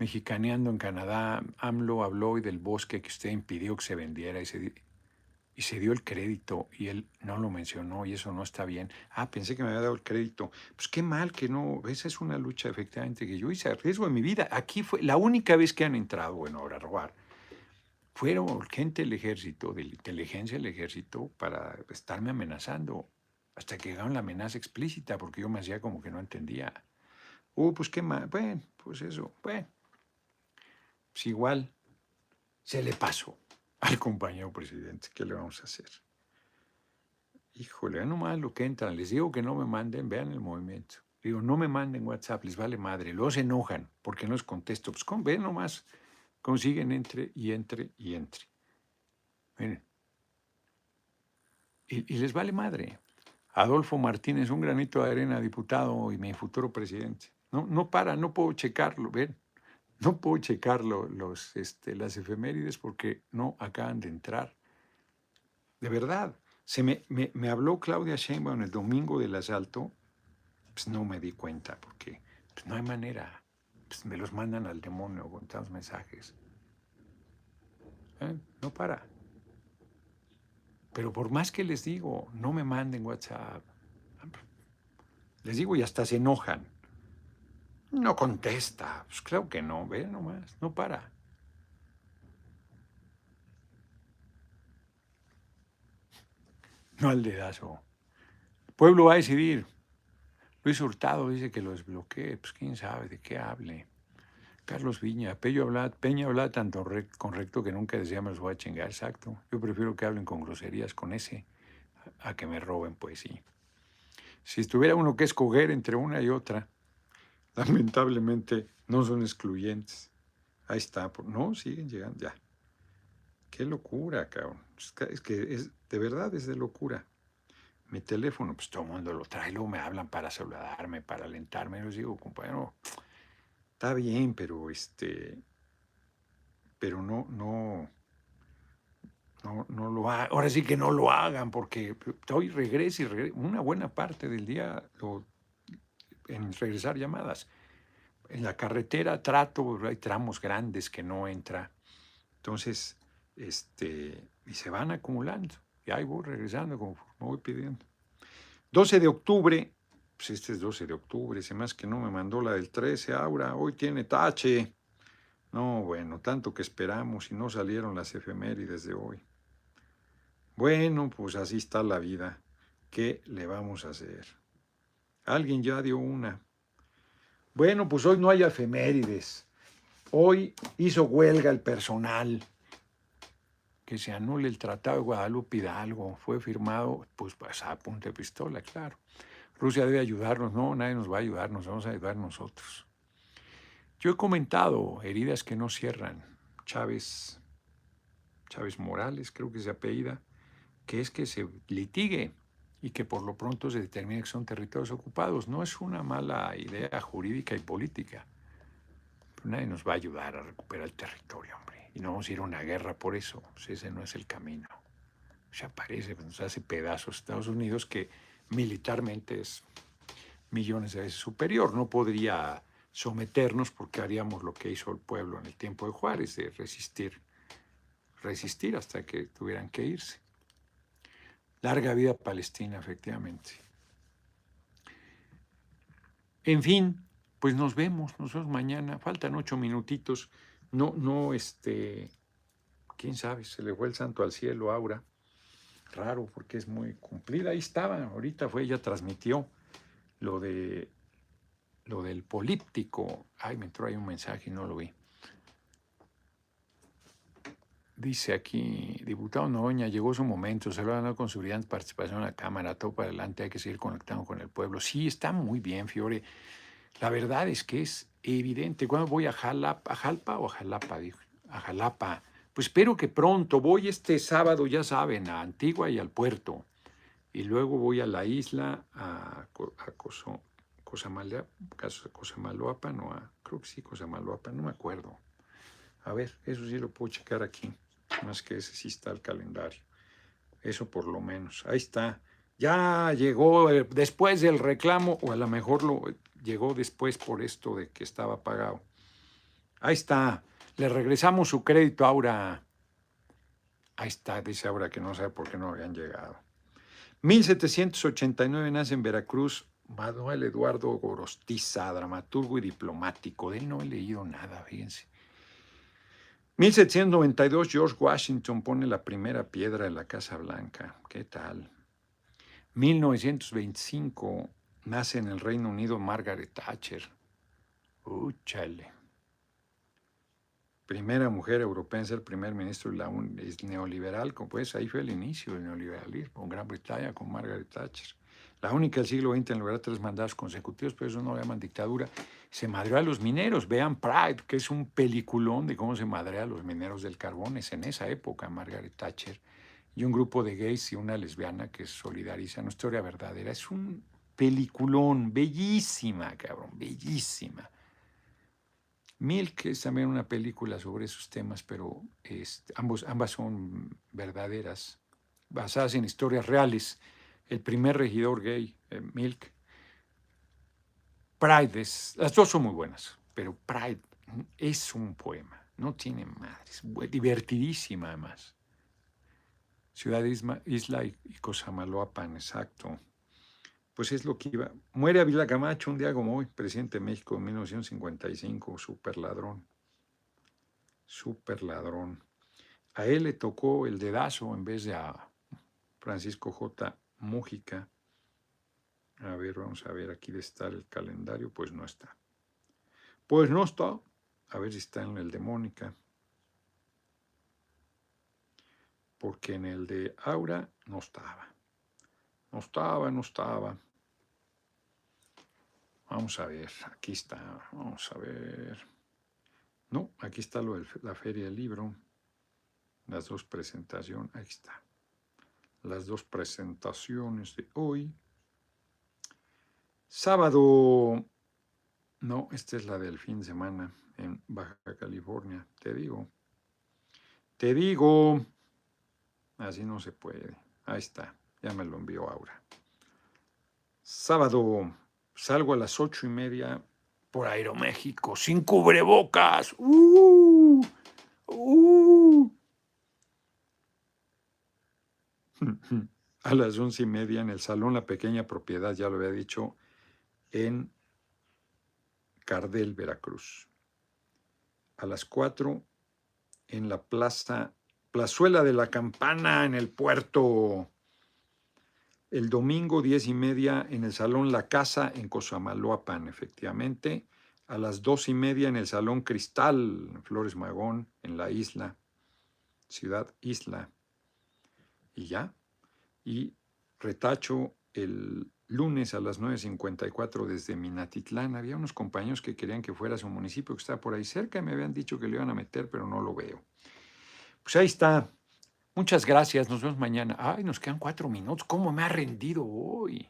mexicaneando en Canadá, AMLO habló hoy del bosque que usted impidió que se vendiera y se, y se dio el crédito y él no lo mencionó y eso no está bien. Ah, pensé que me había dado el crédito. Pues qué mal que no. Esa es una lucha efectivamente que yo hice a riesgo de mi vida. Aquí fue la única vez que han entrado, bueno, ahora a robar. Fueron gente del ejército, de la inteligencia del ejército, para estarme amenazando. Hasta que llegaron la amenaza explícita, porque yo me hacía como que no entendía. Uh, pues qué mal. Bueno, pues eso. Bueno, pues igual se le pasó al compañero presidente. ¿Qué le vamos a hacer? Híjole, nomás lo que entran. Les digo que no me manden, vean el movimiento. Digo, no me manden WhatsApp, les vale madre. Luego se enojan porque no les contesto. Pues con, ven nomás, consiguen entre y entre y entre. Miren. Y, les vale madre. Adolfo Martínez, un granito de arena, diputado y mi futuro presidente. No, no para, no puedo checarlo, ven. No puedo checar los, este, las efemérides porque no acaban de entrar. De verdad, se me, me, habló Claudia Sheinbaum el domingo del asalto, pues no me di cuenta porque pues no hay manera. Pues me los mandan al demonio con tantos mensajes. ¿Eh? No para. Pero por más que les digo, no me manden WhatsApp. Les digo y hasta se enojan. No contesta. Pues claro que no, ve nomás, no para. No al dedazo. El pueblo va a decidir. Luis Hurtado dice que lo desbloquee. Pues quién sabe de qué hable. Carlos Viña, Peña habla, Peña habla tanto correcto que nunca decía me los voy a chingar, exacto. Yo prefiero que hablen con groserías con ese a que me roben poesía. Si estuviera uno que escoger entre una y otra, lamentablemente no son excluyentes. Ahí está, no, siguen llegando, ya. Qué locura, cabrón. Es que es, de verdad es de locura. Mi teléfono, pues todo el mundo lo trae, luego me hablan para saludarme, para alentarme. Les digo, compañero, está bien, pero este, pero no, no, no, no lo hagan. Ahora sí que no lo hagan, porque hoy regresa y regresa. Una buena parte del día en regresar llamadas. En la carretera trato, hay tramos grandes que no entra. Entonces, este, y se van acumulando. Y ahí voy regresando, como me voy pidiendo. 12 de octubre, pues este es 12 de octubre, se más que no me mandó la del 13, Aura, hoy tiene tache. No, bueno, tanto que esperamos y no salieron las efemérides de hoy. Bueno, pues así está la vida. ¿Qué le vamos a hacer? Alguien ya dio una. Bueno, pues hoy no hay efemérides. Hoy hizo huelga el personal que se anule el Tratado de Guadalupe Hidalgo. Fue firmado, pues, pues, a punta de pistola, claro. Rusia debe ayudarnos. No, nadie nos va a ayudar, nos vamos a ayudar nosotros. Yo he comentado heridas que no cierran. Chávez, Chávez Morales, creo que se apellida, que es que se litigue y que por lo pronto se determine que son territorios ocupados. No es una mala idea jurídica y política. Pero nadie nos va a ayudar a recuperar el territorio, hombre y no vamos a ir a una guerra por eso. Pues ese no es el camino. Se aparece, pues, nos hace pedazos Estados Unidos que militarmente es millones de veces superior. No podría someternos porque haríamos lo que hizo el pueblo en el tiempo de Juárez, de resistir, resistir hasta que tuvieran que irse. Larga vida Palestina, efectivamente. En fin, pues nos vemos, nos vemos mañana. Faltan ocho minutitos. No, no, este, quién sabe, se le fue el santo al cielo, Aura. Raro, porque es muy cumplida. Ahí estaba, ahorita fue, ella transmitió lo de lo del políptico. Ay, me entró ahí un mensaje y no lo vi. Dice aquí, diputado Noña, llegó su momento, se lo dado con su brillante participación en la Cámara, todo para adelante, hay que seguir conectando con el pueblo. Sí, está muy bien, Fiore. La verdad es que es evidente. ¿Cuándo voy a Jalapa, a Jalpa o a Jalapa? a Jalapa. Pues espero que pronto. Voy este sábado, ya saben, a Antigua y al puerto. Y luego voy a la isla, a, a Coso, Cosamaloapan, no, a, creo que sí, Cosamaloapan, no me acuerdo. A ver, eso sí lo puedo checar aquí. Más que ese sí está el calendario. Eso por lo menos. Ahí está. Ya llegó eh, después del reclamo, o a lo mejor lo, llegó después por esto de que estaba pagado. Ahí está, le regresamos su crédito Aura. Ahí está, dice Aura que no sabe por qué no habían llegado. 1789 nace en Veracruz Manuel Eduardo Gorostiza, dramaturgo y diplomático. De él no he leído nada, fíjense. 1792 George Washington pone la primera piedra en la Casa Blanca. ¿Qué tal? 1925 nace en el Reino Unido Margaret Thatcher. Uh, Primera mujer europea en ser primer ministro de la es neoliberal, pues ahí fue el inicio del neoliberalismo en Gran Bretaña con Margaret Thatcher. La única del siglo XX en lograr tres mandatos consecutivos, pero eso no lo llaman dictadura. Se madreó a los mineros. Vean Pride, que es un peliculón de cómo se madrea a los mineros del carbón. Es en esa época Margaret Thatcher. Y un grupo de gays y una lesbiana que solidariza. Una historia verdadera. Es un peliculón, bellísima, cabrón, bellísima. Milk es también una película sobre esos temas, pero ambos, ambas son verdaderas, basadas en historias reales. El primer regidor gay, eh, Milk. Pride es, las dos son muy buenas, pero Pride es un poema, no tiene madres, divertidísima además. Ciudad Isla, Isla y, Cosamaloapan, exacto. Pues es lo que iba. Muere Avila Camacho un día como hoy, presidente de México en 1955, super ladrón. Super ladrón. A él le tocó el dedazo en vez de a Francisco J. Mújica. A ver, vamos a ver, aquí estar el calendario, pues no está. Pues no está. A ver si está en el de Mónica. Porque en el de Aura no estaba. No estaba, no estaba. Vamos a ver, aquí está. Vamos a ver. No, aquí está lo de la feria del libro. Las dos presentaciones. Ahí está. Las dos presentaciones de hoy. Sábado. No, esta es la del fin de semana en Baja California. Te digo. Te digo. Así no se puede. Ahí está. Ya me lo envió ahora. Sábado. Salgo a las ocho y media por Aeroméxico, sin cubrebocas. ¡Uh! ¡Uh! A las once y media en el salón La Pequeña Propiedad, ya lo había dicho, en Cardel, Veracruz. A las cuatro en la plaza, Plazuela de la Campana, en el puerto. El domingo, diez y media, en el Salón La Casa, en Cosamaloapan, efectivamente. A las dos y media, en el Salón Cristal, Flores Magón, en la isla, Ciudad Isla. Y ya. Y retacho el lunes a las 9.54 desde Minatitlán. Había unos compañeros que querían que fuera a su municipio, que está por ahí cerca, y me habían dicho que lo iban a meter, pero no lo veo. Pues ahí está. Muchas gracias, nos vemos mañana. Ay, nos quedan cuatro minutos. ¿Cómo me ha rendido hoy?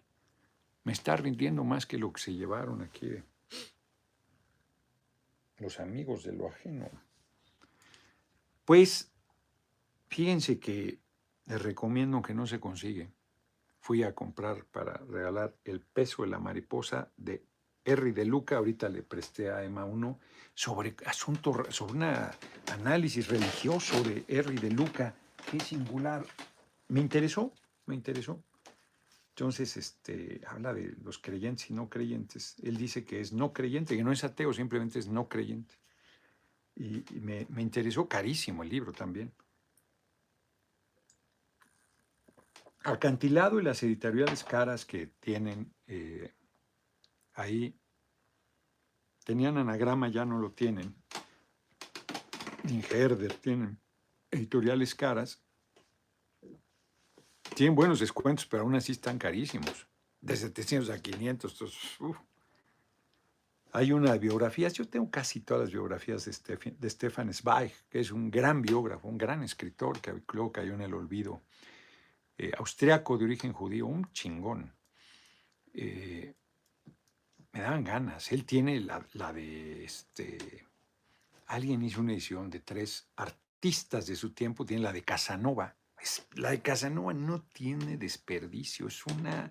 Me está rindiendo más que lo que se llevaron aquí los amigos de lo ajeno. Pues fíjense que les recomiendo que no se consigue. Fui a comprar para regalar el peso de la mariposa de Henry de Luca. Ahorita le presté a Emma uno sobre asunto, sobre un análisis religioso de Henry de Luca qué singular. Me interesó, me interesó. Entonces, este, habla de los creyentes y no creyentes. Él dice que es no creyente, que no es ateo, simplemente es no creyente. Y, me, interesó carísimo el libro también. Acantilado y las editoriales caras que tienen eh, ahí, tenían anagrama, ya no lo tienen. Ni Herder tienen editoriales caras tienen buenos descuentos, pero aún así están carísimos. De 700 a 500. Entonces, Hay una biografía, yo tengo casi todas las biografías de, Stefan, Zweig, que es un gran biógrafo, un gran escritor que luego cayó en el olvido. Eh, austriaco de origen judío, un chingón. Eh, me daban ganas. Él tiene la, la de este. Alguien hizo una edición de tres artistas de su tiempo tienen la de Casanova. la de Casanova no tiene desperdicio, es una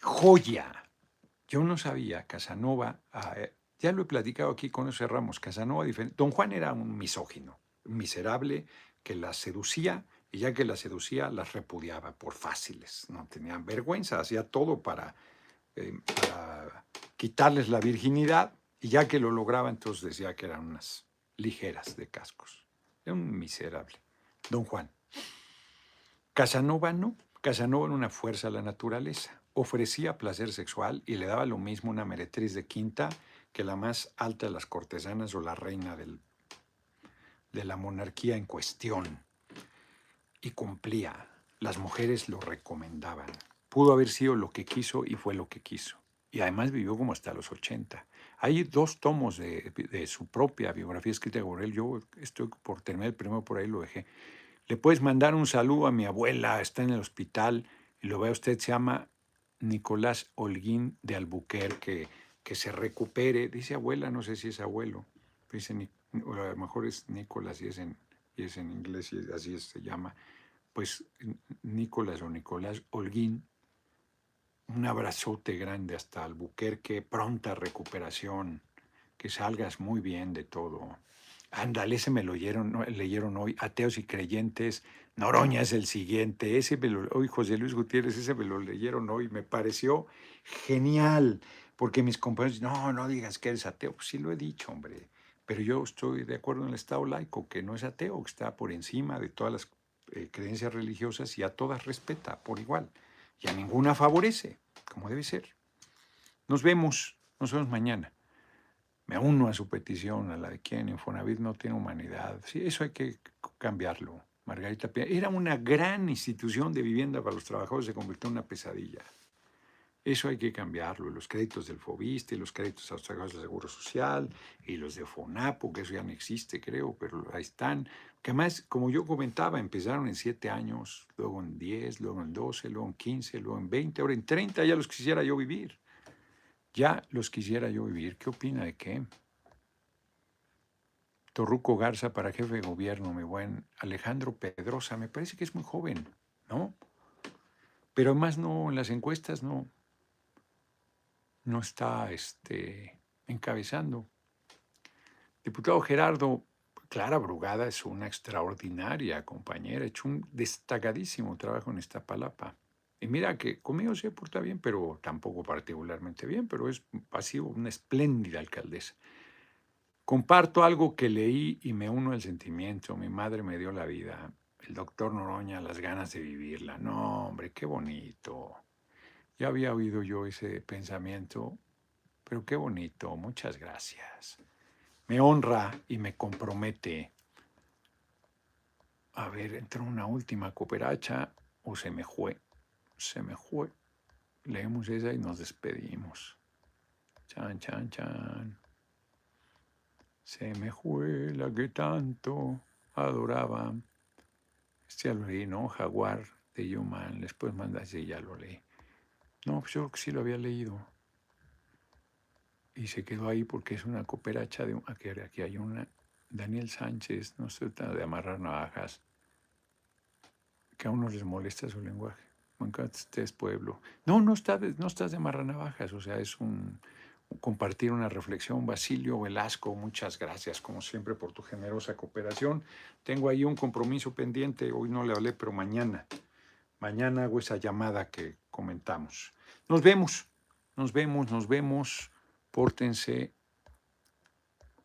joya. Yo no sabía, Casanova, ah, eh, ya lo he platicado aquí con ese Ramos, Casanova, don Juan era un misógino, miserable, que la seducía y ya que la seducía las repudiaba por fáciles, no tenían vergüenza, hacía todo para, eh, para quitarles la virginidad y ya que lo lograba entonces decía que eran unas ligeras de cascos. Era un miserable. Don Juan. Casanova no. Casanova era una fuerza a la naturaleza. Ofrecía placer sexual y le daba lo mismo una meretriz de quinta que la más alta de las cortesanas o la reina del, de la monarquía en cuestión. Y cumplía. Las mujeres lo recomendaban. Pudo haber sido lo que quiso y fue lo que quiso. Y además vivió como hasta los 80. Hay dos tomos de, su propia biografía escrita por él. Yo estoy por terminar el primero, por ahí lo dejé. Le puedes mandar un saludo a mi abuela, está en el hospital, y lo ve usted, se llama Nicolás Holguín de Albuquerque, que se recupere. Dice abuela, no sé si es abuelo. Dice, a lo mejor es Nicolás y es en, y es en inglés y así se llama. Pues Nicolás o Nicolás Holguín un abrazote grande hasta Albuquerque, pronta recuperación, que salgas muy bien de todo. Ándale, ese me lo leyeron, leyeron hoy. Ateos y creyentes. Noroña es el siguiente. Ese me lo, hoy José Luis Gutiérrez, ese me lo leyeron hoy. Me pareció genial. Porque mis compañeros, no, no digas que eres ateo. Pues sí lo he dicho, hombre. Pero yo estoy de acuerdo en el Estado laico, que no es ateo, que está por encima de todas las eh, creencias religiosas y a todas respeta por igual. Y a ninguna favorece, como debe ser. Nos vemos, nos vemos mañana. Me uno a su petición, a la de quien Infonavit no tiene humanidad. Sí, eso hay que cambiarlo. Margarita Era una gran institución de vivienda para los trabajadores, se convirtió en una pesadilla. Eso hay que cambiarlo. Los créditos del FOBISTE, los créditos a los trabajadores del Seguro Social y los de FONAPO, que eso ya no existe, creo, pero ahí están. Que además, como yo comentaba, empezaron en siete años, luego en diez, luego en doce, luego en quince, luego en veinte, ahora en treinta ya los quisiera yo vivir. Ya los quisiera yo vivir. ¿Qué opina de qué? Torruco Garza para jefe de gobierno, mi buen Alejandro Pedrosa, me parece que es muy joven, ¿no? Pero además no, en las encuestas no, no está este, encabezando. Diputado Gerardo, Clara Brugada es una extraordinaria compañera, ha hecho un destacadísimo trabajo en esta palapa. Y mira que conmigo se porta bien, pero tampoco particularmente bien, pero es pasivo, una espléndida alcaldesa. Comparto algo que leí y me uno al sentimiento. Mi madre me dio la vida. El doctor Noroña, las ganas de vivirla. No, hombre, qué bonito. Ya había oído yo ese pensamiento, pero qué bonito. Muchas gracias. Me honra y me compromete. A ver, entró una última cooperacha o se me fue se me fue. Leemos esa y nos despedimos. Chan, chan, chan. Se me fue la que tanto adoraba. Este ya lo leí, ¿no? Jaguar de Human. Después mandas y ya lo leí. No, pues yo sí lo había leído. Y se quedó ahí porque es una cooperacha de... Aquí, aquí hay una... Daniel Sánchez, no se trata de amarrar navajas, que a uno les molesta su lenguaje es pueblo. No, no, está no estás de marranavajas, o sea, es un, compartir una reflexión. Basilio Velasco, muchas gracias, como siempre, por tu generosa cooperación. Tengo ahí un compromiso pendiente, hoy no le hablé, pero mañana, mañana hago esa llamada que comentamos. Nos vemos, nos vemos, nos vemos. Pórtense,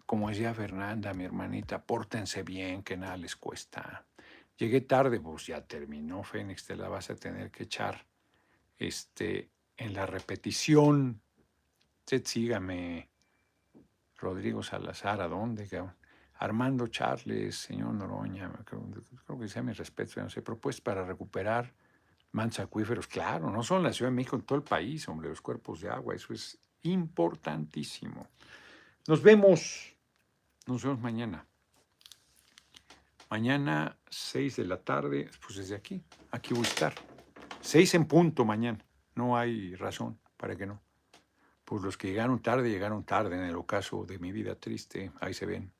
como decía Fernanda, mi hermanita, pórtense bien, que nada les cuesta. Llegué tarde, pues ya terminó Fénix, te la vas a tener que echar este, en la repetición. Usted sígame, Rodrigo Salazar, ¿a dónde? Armando Charles, señor Noroña, creo, que sea mi respeto, no sé, propuestas para recuperar mancha acuíferos. Claro, no solo en la Ciudad de México, en todo el país, hombre, los cuerpos de agua, eso es importantísimo. Nos vemos, nos vemos mañana. Mañana, 6 de la tarde, pues desde aquí, aquí voy a estar. 6 en punto mañana, no hay razón para que no. Pues los que llegaron tarde, llegaron tarde en el ocaso de mi vida triste, ahí se ven.